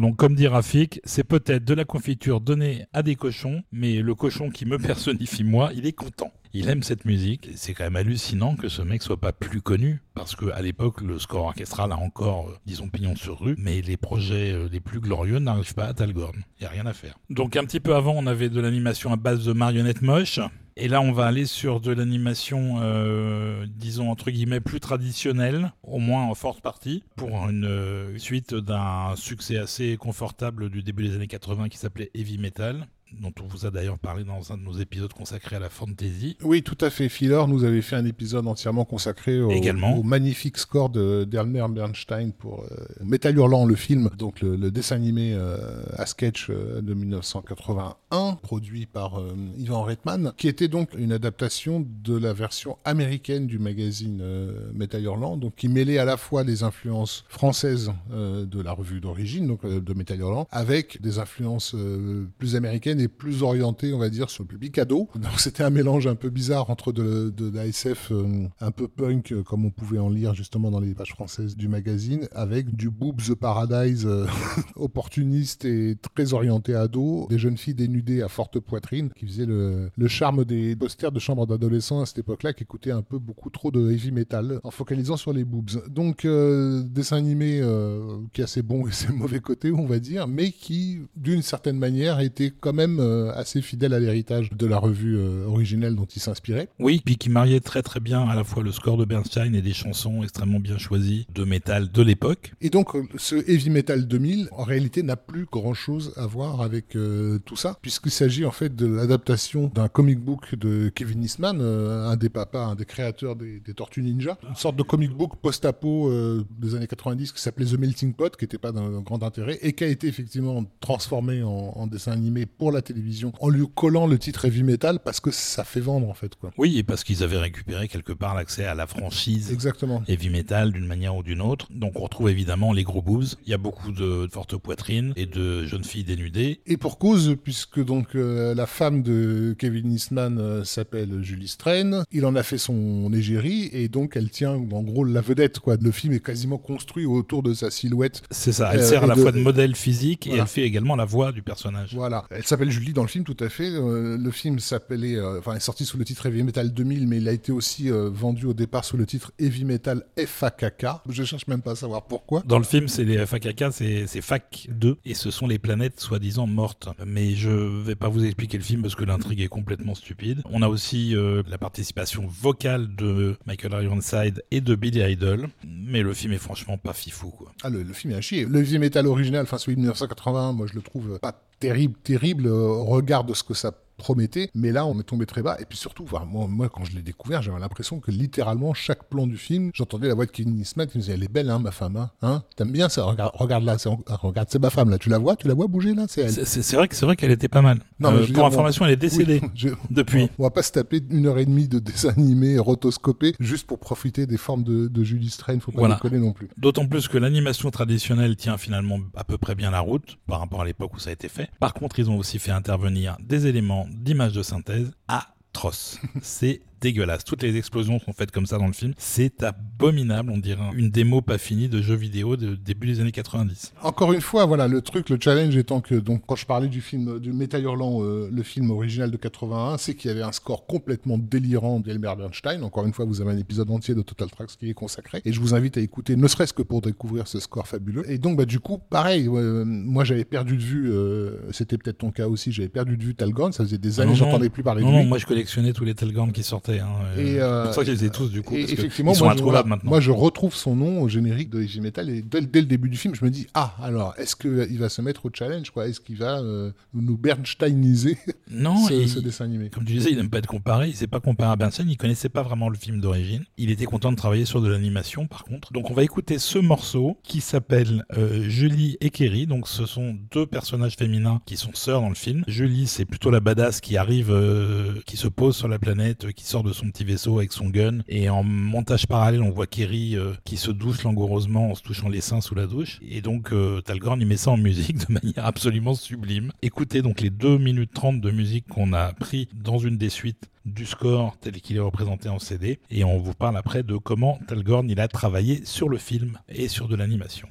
Donc comme dit Rafik, c'est peut-être de la confiture donnée à des cochons, mais le cochon qui me personnifie moi, il est content. Il aime cette musique. C'est quand même hallucinant que ce mec soit pas plus connu. Parce qu'à l'époque, le score orchestral a encore, euh, disons, pignon sur rue. Mais les projets euh, les plus glorieux n'arrivent pas à Talgorn. Il a rien à faire. Donc un petit peu avant, on avait de l'animation à base de marionnettes moches. Et là, on va aller sur de l'animation, euh, entre guillemets, plus traditionnelle, au moins en forte partie, pour une suite d'un succès assez confortable du début des années 80 qui s'appelait Heavy Metal dont on vous a d'ailleurs parlé dans un de nos épisodes consacrés à la fantasy. Oui, tout à fait. Filler nous avait fait un épisode entièrement consacré au, au magnifique score de d'Elmer Bernstein pour euh, Metal Hurlant, le film, donc le, dessin animé euh, à sketch euh, de 1981, produit par Ivan Reitman, qui était donc une adaptation de la version américaine du magazine Metal Hurlant, donc qui mêlait à la fois les influences françaises de la revue d'origine, donc de Metal Hurlant, avec des influences plus américaines plus orienté, on va dire, sur le public ado. Donc c'était un mélange un peu bizarre entre de, de, euh, un peu punk, euh, comme on pouvait en lire justement dans les pages françaises du magazine, avec du Boobs the Paradise euh, opportuniste et très orienté ado, des jeunes filles dénudées à forte poitrine, qui faisaient le, le charme des posters de chambre d'adolescents à cette époque-là, qui écoutaient un peu beaucoup trop de heavy metal, en focalisant sur les boobs. Donc dessin animé qui a ses bons et ses mauvais côtés, on va dire, mais qui, d'une certaine manière, était quand même euh, assez fidèle à l'héritage de la revue euh, originelle dont il s'inspirait. Oui, puis qui mariait très très bien à la fois le score de Bernstein et des chansons extrêmement bien choisies de métal de l'époque. Et donc euh, ce Heavy Metal 2000, en réalité, n'a plus grand-chose à voir avec tout ça, puisqu'il s'agit en fait de l'adaptation d'un comic book de Kevin Eastman, un des papas, un des créateurs des, Tortues Ninja, une sorte de comic book post-apo des années 90 qui s'appelait The Melting Pot, qui n'était pas d'un grand intérêt, et qui a été effectivement transformé en, en dessin animé pour la télévision en lui collant le titre heavy metal parce que ça fait vendre en fait quoi. Oui, et parce qu'ils avaient récupéré quelque part l'accès à la franchise Exactement. heavy metal d'une manière ou d'une autre. Donc on retrouve évidemment les gros boobs, il y a beaucoup de fortes poitrines et de jeunes filles dénudées. Et pour cause puisque donc euh, la femme de Kevin Eastman euh, s'appelle Julie Strain, il en a fait son égérie et donc elle tient en gros la vedette quoi. Le film est quasiment construit autour de sa silhouette. C'est ça, elle euh, sert à la fois de modèle physique et elle fait également la voix du personnage. Voilà, elle s'appelle Julie dans le film, tout à fait. Euh, le film s'appelait, euh, enfin, est sorti sous le titre Heavy Metal 2000, mais il a été aussi euh, vendu au départ sous le titre Heavy Metal FAKK. Je cherche même pas à savoir pourquoi. Dans le film, c'est les FAKK, c'est FAK 2, et ce sont les planètes soi-disant mortes. Mais je vais pas vous expliquer le film parce que l'intrigue est complètement stupide. On a aussi la participation vocale de Michael Ironside et de Billy Idol, mais le film est franchement pas fifou, quoi. Ah, le, film est à chier. Le Heavy Metal original, enfin celui de 1981, moi je le trouve pas terrible, terrible. Regarde ce que ça promettait. Mais là, on est tombé très bas. Et puis surtout, moi, moi, quand je l'ai découvert, j'avais l'impression que littéralement, chaque plan du film, j'entendais la voix de Kevin Eastman qui me disait Elle est belle, hein, ma femme. Hein, hein T'aimes bien ça? Regarde, regarde là, c'est, regarde, c'est ma femme là. Tu la vois? Tu la vois bouger là? C'est elle. C'est, vrai, que, c'est vrai qu'elle était pas mal. Non, euh, pour information, elle est décédée depuis. On va pas se taper une heure et demie de dessin animé rotoscopé juste pour profiter des formes de, de Julie Strain. Faut pas voilà. déconner non plus. D'autant plus que l'animation traditionnelle tient finalement à peu près bien la route par rapport à l'époque où ça a été fait. Par contre, ils ont aussi fait intervenir des éléments d'image de synthèse atroce. C'est dégueulasse. Toutes les explosions sont faites comme ça dans le film. C'est abominable, on dirait une démo pas finie de jeux vidéo de début des années 90. Encore une fois, voilà, le truc, le challenge étant que, donc, quand je parlais du film, du Metal Hurlant, euh, le film original de 81, c'est qu'il y avait un score complètement délirant d'Elmer Bernstein. Encore une fois, vous avez un épisode entier de Total Tracks qui est consacré. Et je vous invite à écouter, ne serait-ce que pour découvrir ce score fabuleux. Et donc, bah, du coup, pareil, moi, j'avais perdu de vue, euh, c'était peut-être ton cas aussi, j'avais perdu de vue Talgon. Ça faisait des années, que j'entendais plus parler de lui. Non, moi, je collectionnais tous les Talgon qui sortaient. Hein, et, euh, c'est pour ça je les ai tous du coup. Parce effectivement, ils sont moi, introuvables maintenant. Moi, je retrouve son nom au générique de Heavy Metal et dès, le début du film, je me dis ah alors est-ce qu'il va se mettre au challenge quoi? Est-ce qu'il va euh, nous Bernsteiniser non, ce, ce, dessin animé? Comme tu disais, il n'aime pas être comparé. Il s'est pas comparé à Bernstein. Il connaissait pas vraiment le film d'origine. Il était content de travailler sur de l'animation par contre. Donc on va écouter ce morceau qui s'appelle euh, Julie et Kerry. Donc ce sont deux personnages féminins qui sont sœurs dans le film. Julie, c'est plutôt la badass qui arrive, euh, qui se pose sur la planète, qui de son petit vaisseau avec son gun. Et en montage parallèle, on voit Kerry euh, qui se douche langoureusement en se touchant les seins sous la douche. Et donc, euh, Talgorn, il met ça en musique de manière absolument sublime. Écoutez donc les 2 minutes 30 de musique qu'on a pris dans une des suites du score tel qu'il est représenté en CD. Et on vous parle après de comment Talgorn, il a travaillé sur le film et sur de l'animation.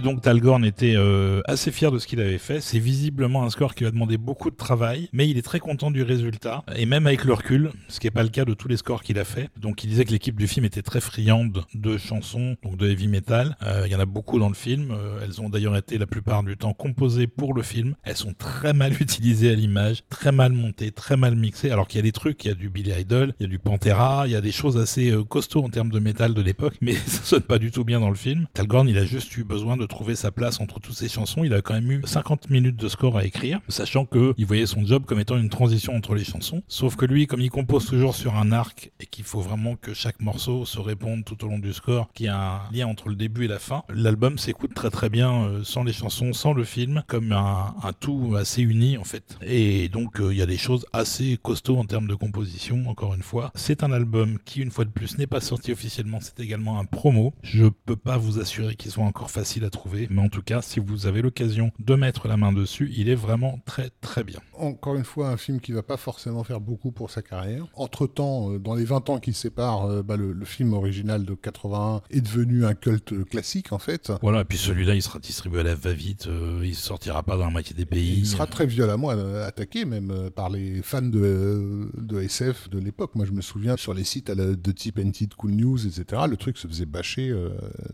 Et donc Talgorn était euh, assez fier de ce qu'il avait fait. C'est visiblement un score qui va demander beaucoup de travail, mais il est très content du résultat. Et même avec le recul, ce qui n'est pas le cas de tous les scores qu'il a fait. Donc il disait que l'équipe du film était très friande de chansons, donc de heavy metal. Euh, il y en a beaucoup dans le film. Euh, elles ont d'ailleurs été la plupart du temps composées pour le film. Elles sont très mal utilisées à l'image, très mal montées, très mal mixées. Alors qu'il y a des trucs, il y a du Billy Idol, il y a du Pantera, il y a des choses assez costauds en termes de métal de l'époque, mais ça sonne pas du tout bien dans le film. Talgorn, il a juste eu besoin de trouver sa place entre toutes ces chansons. Il a quand même eu 50 minutes de score à écrire, sachant que il voyait son job comme étant une transition entre les chansons. Sauf que lui, comme il compose toujours sur un arc et qu'il faut vraiment que chaque morceau se réponde tout au long du score, qu'il y a un lien entre le début et la fin, l'album s'écoute très très bien euh, sans les chansons, sans le film, comme un, tout assez uni en fait. Et donc euh, il y a des choses assez costauds en termes de composition, encore une fois. C'est un album qui, une fois de plus, n'est pas sorti officiellement, c'est également un promo. Je peux pas vous assurer qu'il soit encore facile à trouver, mais en tout cas, si vous avez l'occasion de mettre la main dessus, il est vraiment très très bien. Encore une fois, un film qui va pas forcément faire beaucoup pour sa carrière. Entre-temps, euh, dans les 20 ans qui séparent, euh, bah, le, film original de 81 est devenu un culte classique en fait. Voilà, et puis celui-là, il sera distribué à la va-vite, euh, il sortira pas dans la moitié des pays. Il sera très violemment attaqué même par les fans de, de SF de l'époque. Moi, je me souviens sur les sites de type NT Cool News, etc., le truc se faisait bâcher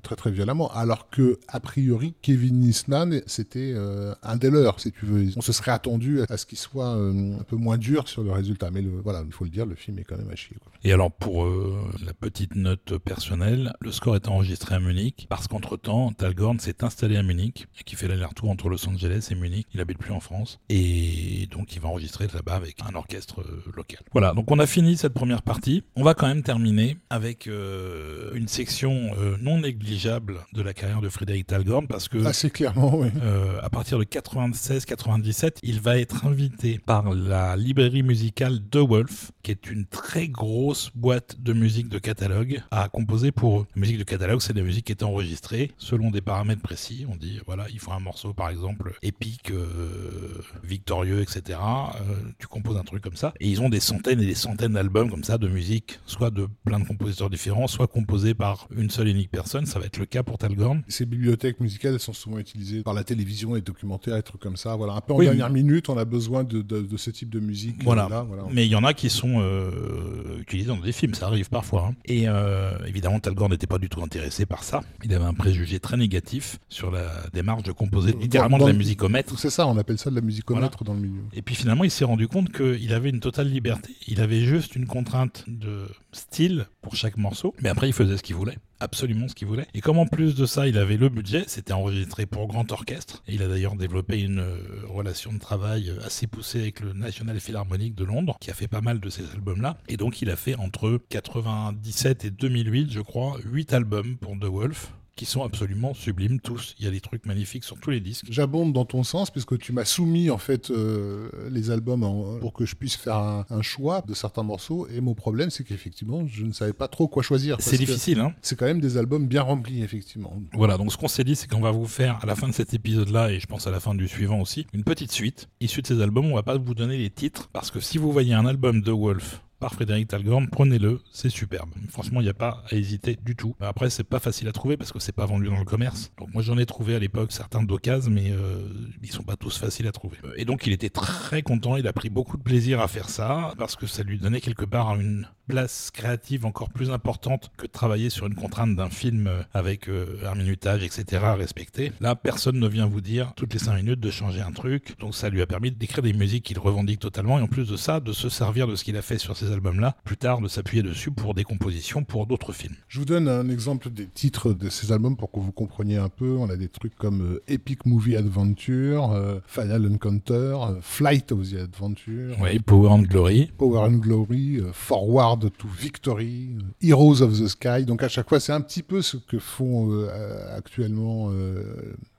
très très violemment. Alors que, priori, Kevin Nisnan, c'était euh, un des leurs, si tu veux. On se serait attendu à ce qu'il soit euh, un peu moins dur sur le résultat. Mais voilà, il faut le dire, le film est quand même à chier. Et alors, pour euh, la petite note personnelle, le score est enregistré à Munich parce qu'entre-temps, Talgorn s'est installé à Munich et qui fait l'aller-retour entre Los Angeles et Munich. Il habite plus en France. Et donc, il va enregistrer là-bas avec un orchestre local. Voilà, donc on a fini cette première partie. On va quand même terminer avec une section non négligeable de la carrière de Frédéric Talgorn parce que assez clairement oui. Euh, à partir de 96-97 il va être invité par la librairie musicale The Wolf qui est une très grosse boîte de musique de catalogue à composer pour eux. La musique de catalogue c'est des musiques qui étaient enregistrées selon des paramètres précis. On dit voilà il faut un morceau par exemple épique euh, victorieux etc euh, tu composes un truc comme ça. Et ils ont des centaines et des centaines d'albums comme ça de musique soit de plein de compositeurs différents soit composés par une seule et unique personne. Ça va être le cas pour Talgorn. Ces bibliothèques musicales elles sont souvent utilisées par la télévision, les documentaires, et trucs comme ça. Voilà, un peu en dernière minute, on a besoin de, de, ce type de musique. Voilà. Mais il y en a qui sont euh, utilisés dans des films, ça arrive parfois. Hein. Et euh, évidemment, Talgorn n'était pas du tout intéressé par ça. Il avait un préjugé très négatif sur la démarche de composer littéralement de la musicomètre. C'est ça, on appelle ça de la musicomètre dans le milieu. Et puis finalement, il s'est rendu compte qu'il avait une totale liberté. Il avait juste une contrainte de style pour chaque morceau, mais après, il faisait ce qu'il voulait absolument ce qu'il voulait. Et comme en plus de ça, il avait le budget, c'était enregistré pour grand orchestre. Et il a d'ailleurs développé une euh, relation de travail assez poussée avec le National Philharmonic de Londres, qui a fait pas mal de ces albums-là. Et donc il a fait entre 97 et 2008, je crois, 8 albums pour The Wolf qui sont absolument sublimes tous. Il y a des trucs magnifiques sur tous les disques. J'abonde dans ton sens puisque tu m'as soumis en fait euh, les albums pour que je puisse faire un, choix de certains morceaux et mon problème c'est qu'effectivement je ne savais pas trop quoi choisir. C'est difficile hein. C'est quand même des albums bien remplis effectivement. Voilà donc ce qu'on s'est dit c'est qu'on va vous faire à la fin de cet épisode là et je pense à la fin du suivant aussi une petite suite issue de ces albums. On va pas vous donner les titres parce que si vous voyez un album de Wolf par Frédéric Talgorn, prenez-le, c'est superbe. Franchement, il n'y a pas à hésiter du tout. Après, c'est pas facile à trouver parce que c'est pas vendu dans le commerce. Moi, j'en ai trouvé à l'époque certains d'occasion, mais euh, ils sont pas tous faciles à trouver. Et donc, il était très content. Il a pris beaucoup de plaisir à faire ça parce que ça lui donnait quelque part une place créative encore plus importante que de travailler sur une contrainte d'un film avec euh, un minutage, etc. à respecter. Là, personne ne vient vous dire toutes les 5 minutes de changer un truc. Donc, ça lui a permis d'écrire des musiques qu'il revendique totalement et en plus de ça, de se servir de ce qu'il a fait sur ces albums-là, plus tard de s'appuyer dessus pour des compositions pour d'autres films. Je vous donne un exemple des titres de ces albums pour que vous compreniez un peu. On a des trucs comme euh, Epic Movie Adventure, euh, Final Encounter, euh, Flight of the Adventure. Oui, Power and Glory. Power and Glory, Forward to Victory, Heroes of the Sky. Donc à chaque fois, c'est un petit peu ce que font actuellement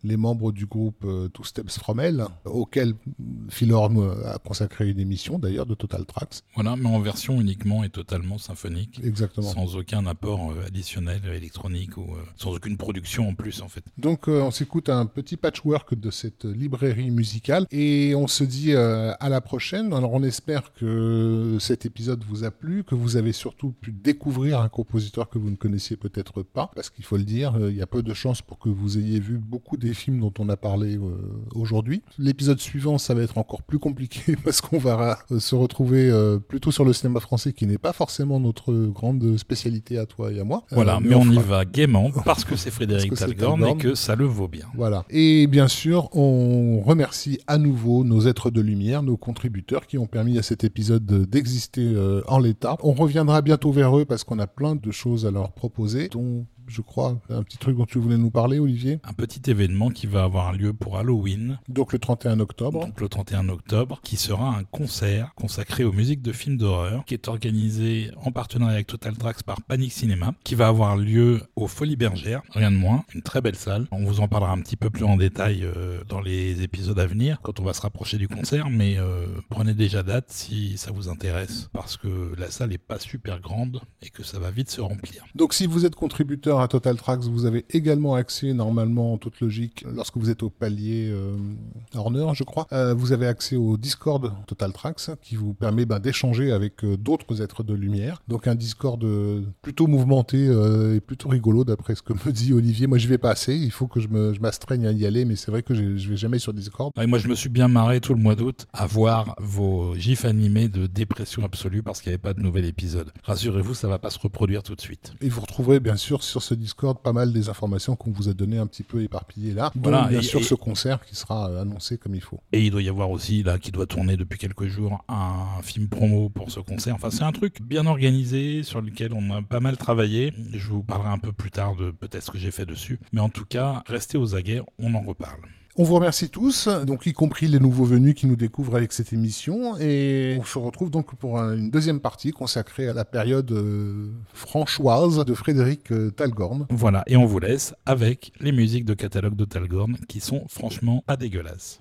les membres du groupe euh, Two Steps From Hell, auquel Philorm euh, a consacré une émission d'ailleurs de Total Tracks. Voilà, mais en version uniquement et totalement symphonique. Exactement. Sans aucun apport euh, additionnel électronique ou sans aucune production en plus en fait. Donc on s'écoute un petit patchwork de cette librairie musicale et on se dit à la prochaine. Alors on espère que cet épisode vous a plu, que vous vous avez surtout pu découvrir un compositeur que vous ne connaissiez peut-être pas, parce qu'il faut le dire, euh, il y a peu de chances pour que vous ayez vu beaucoup des films dont on a parlé euh, aujourd'hui. L'épisode suivant, ça va être encore plus compliqué parce qu'on va euh, se retrouver plutôt sur le cinéma français qui n'est pas forcément notre grande spécialité à toi et à moi. Voilà, mais, on, y va gaiement parce que c'est Frédéric Talgorn et que ça le vaut bien. Voilà. Et bien sûr, on remercie à nouveau nos êtres de lumière, nos contributeurs qui ont permis à cet épisode d'exister en l'état. On reviendra bientôt vers eux parce qu'on a plein de choses à leur proposer, je crois, un petit truc dont tu voulais nous parler, Olivier. Un petit événement qui va avoir lieu pour Halloween. Donc le 31 octobre. Donc le 31 octobre, qui sera un concert consacré aux musiques de films d'horreur, qui est organisé en partenariat avec Total Tracks par Panic Cinéma, qui va avoir lieu au Folies Bergères, rien de moins, une très belle salle. On vous en parlera un petit peu plus en détail euh, dans les épisodes à venir, quand on va se rapprocher du concert, mais euh, prenez déjà date si ça vous intéresse, parce que la salle est pas super grande et que ça va vite se remplir. Donc si vous êtes contributeur à Total Tracks, vous avez également accès, normalement, en toute logique, lorsque vous êtes au palier euh, Horner, je crois, euh, vous avez accès au Discord Total Tracks, qui vous permet ben, d'échanger avec euh, d'autres êtres de lumière. Donc un Discord plutôt mouvementé et plutôt rigolo, d'après ce que me dit Olivier. Moi, je vais pas assez, il faut que je m'astreigne à y aller, mais c'est vrai que je vais jamais sur Discord. moi, je me suis bien marré tout le mois d'août à voir vos gifs animés de dépression absolue parce qu'il n'y avait pas de nouvel épisode. Rassurez-vous, ça va pas se reproduire tout de suite. Et vous retrouverez bien sûr sur ce Discord pas mal des informations qu'on vous a données un petit peu éparpillées là. Voilà, bien sûr ce concert qui sera euh, annoncé comme il faut. Et il doit y avoir aussi là qui doit tourner depuis quelques jours un film promo pour ce concert. Enfin c'est un truc bien organisé sur lequel on a pas mal travaillé. Je vous parlerai un peu plus tard de peut-être ce que j'ai fait dessus. Mais en tout cas, restez aux aguets, on en reparle. On vous remercie tous, donc y compris les nouveaux venus qui nous découvrent avec cette émission, et on se retrouve donc pour une deuxième partie consacrée à la période euh, franchoise de Frédéric euh, Talgorn. Voilà, et on vous laisse avec les musiques de catalogue de Talgorn qui sont franchement pas dégueulasses.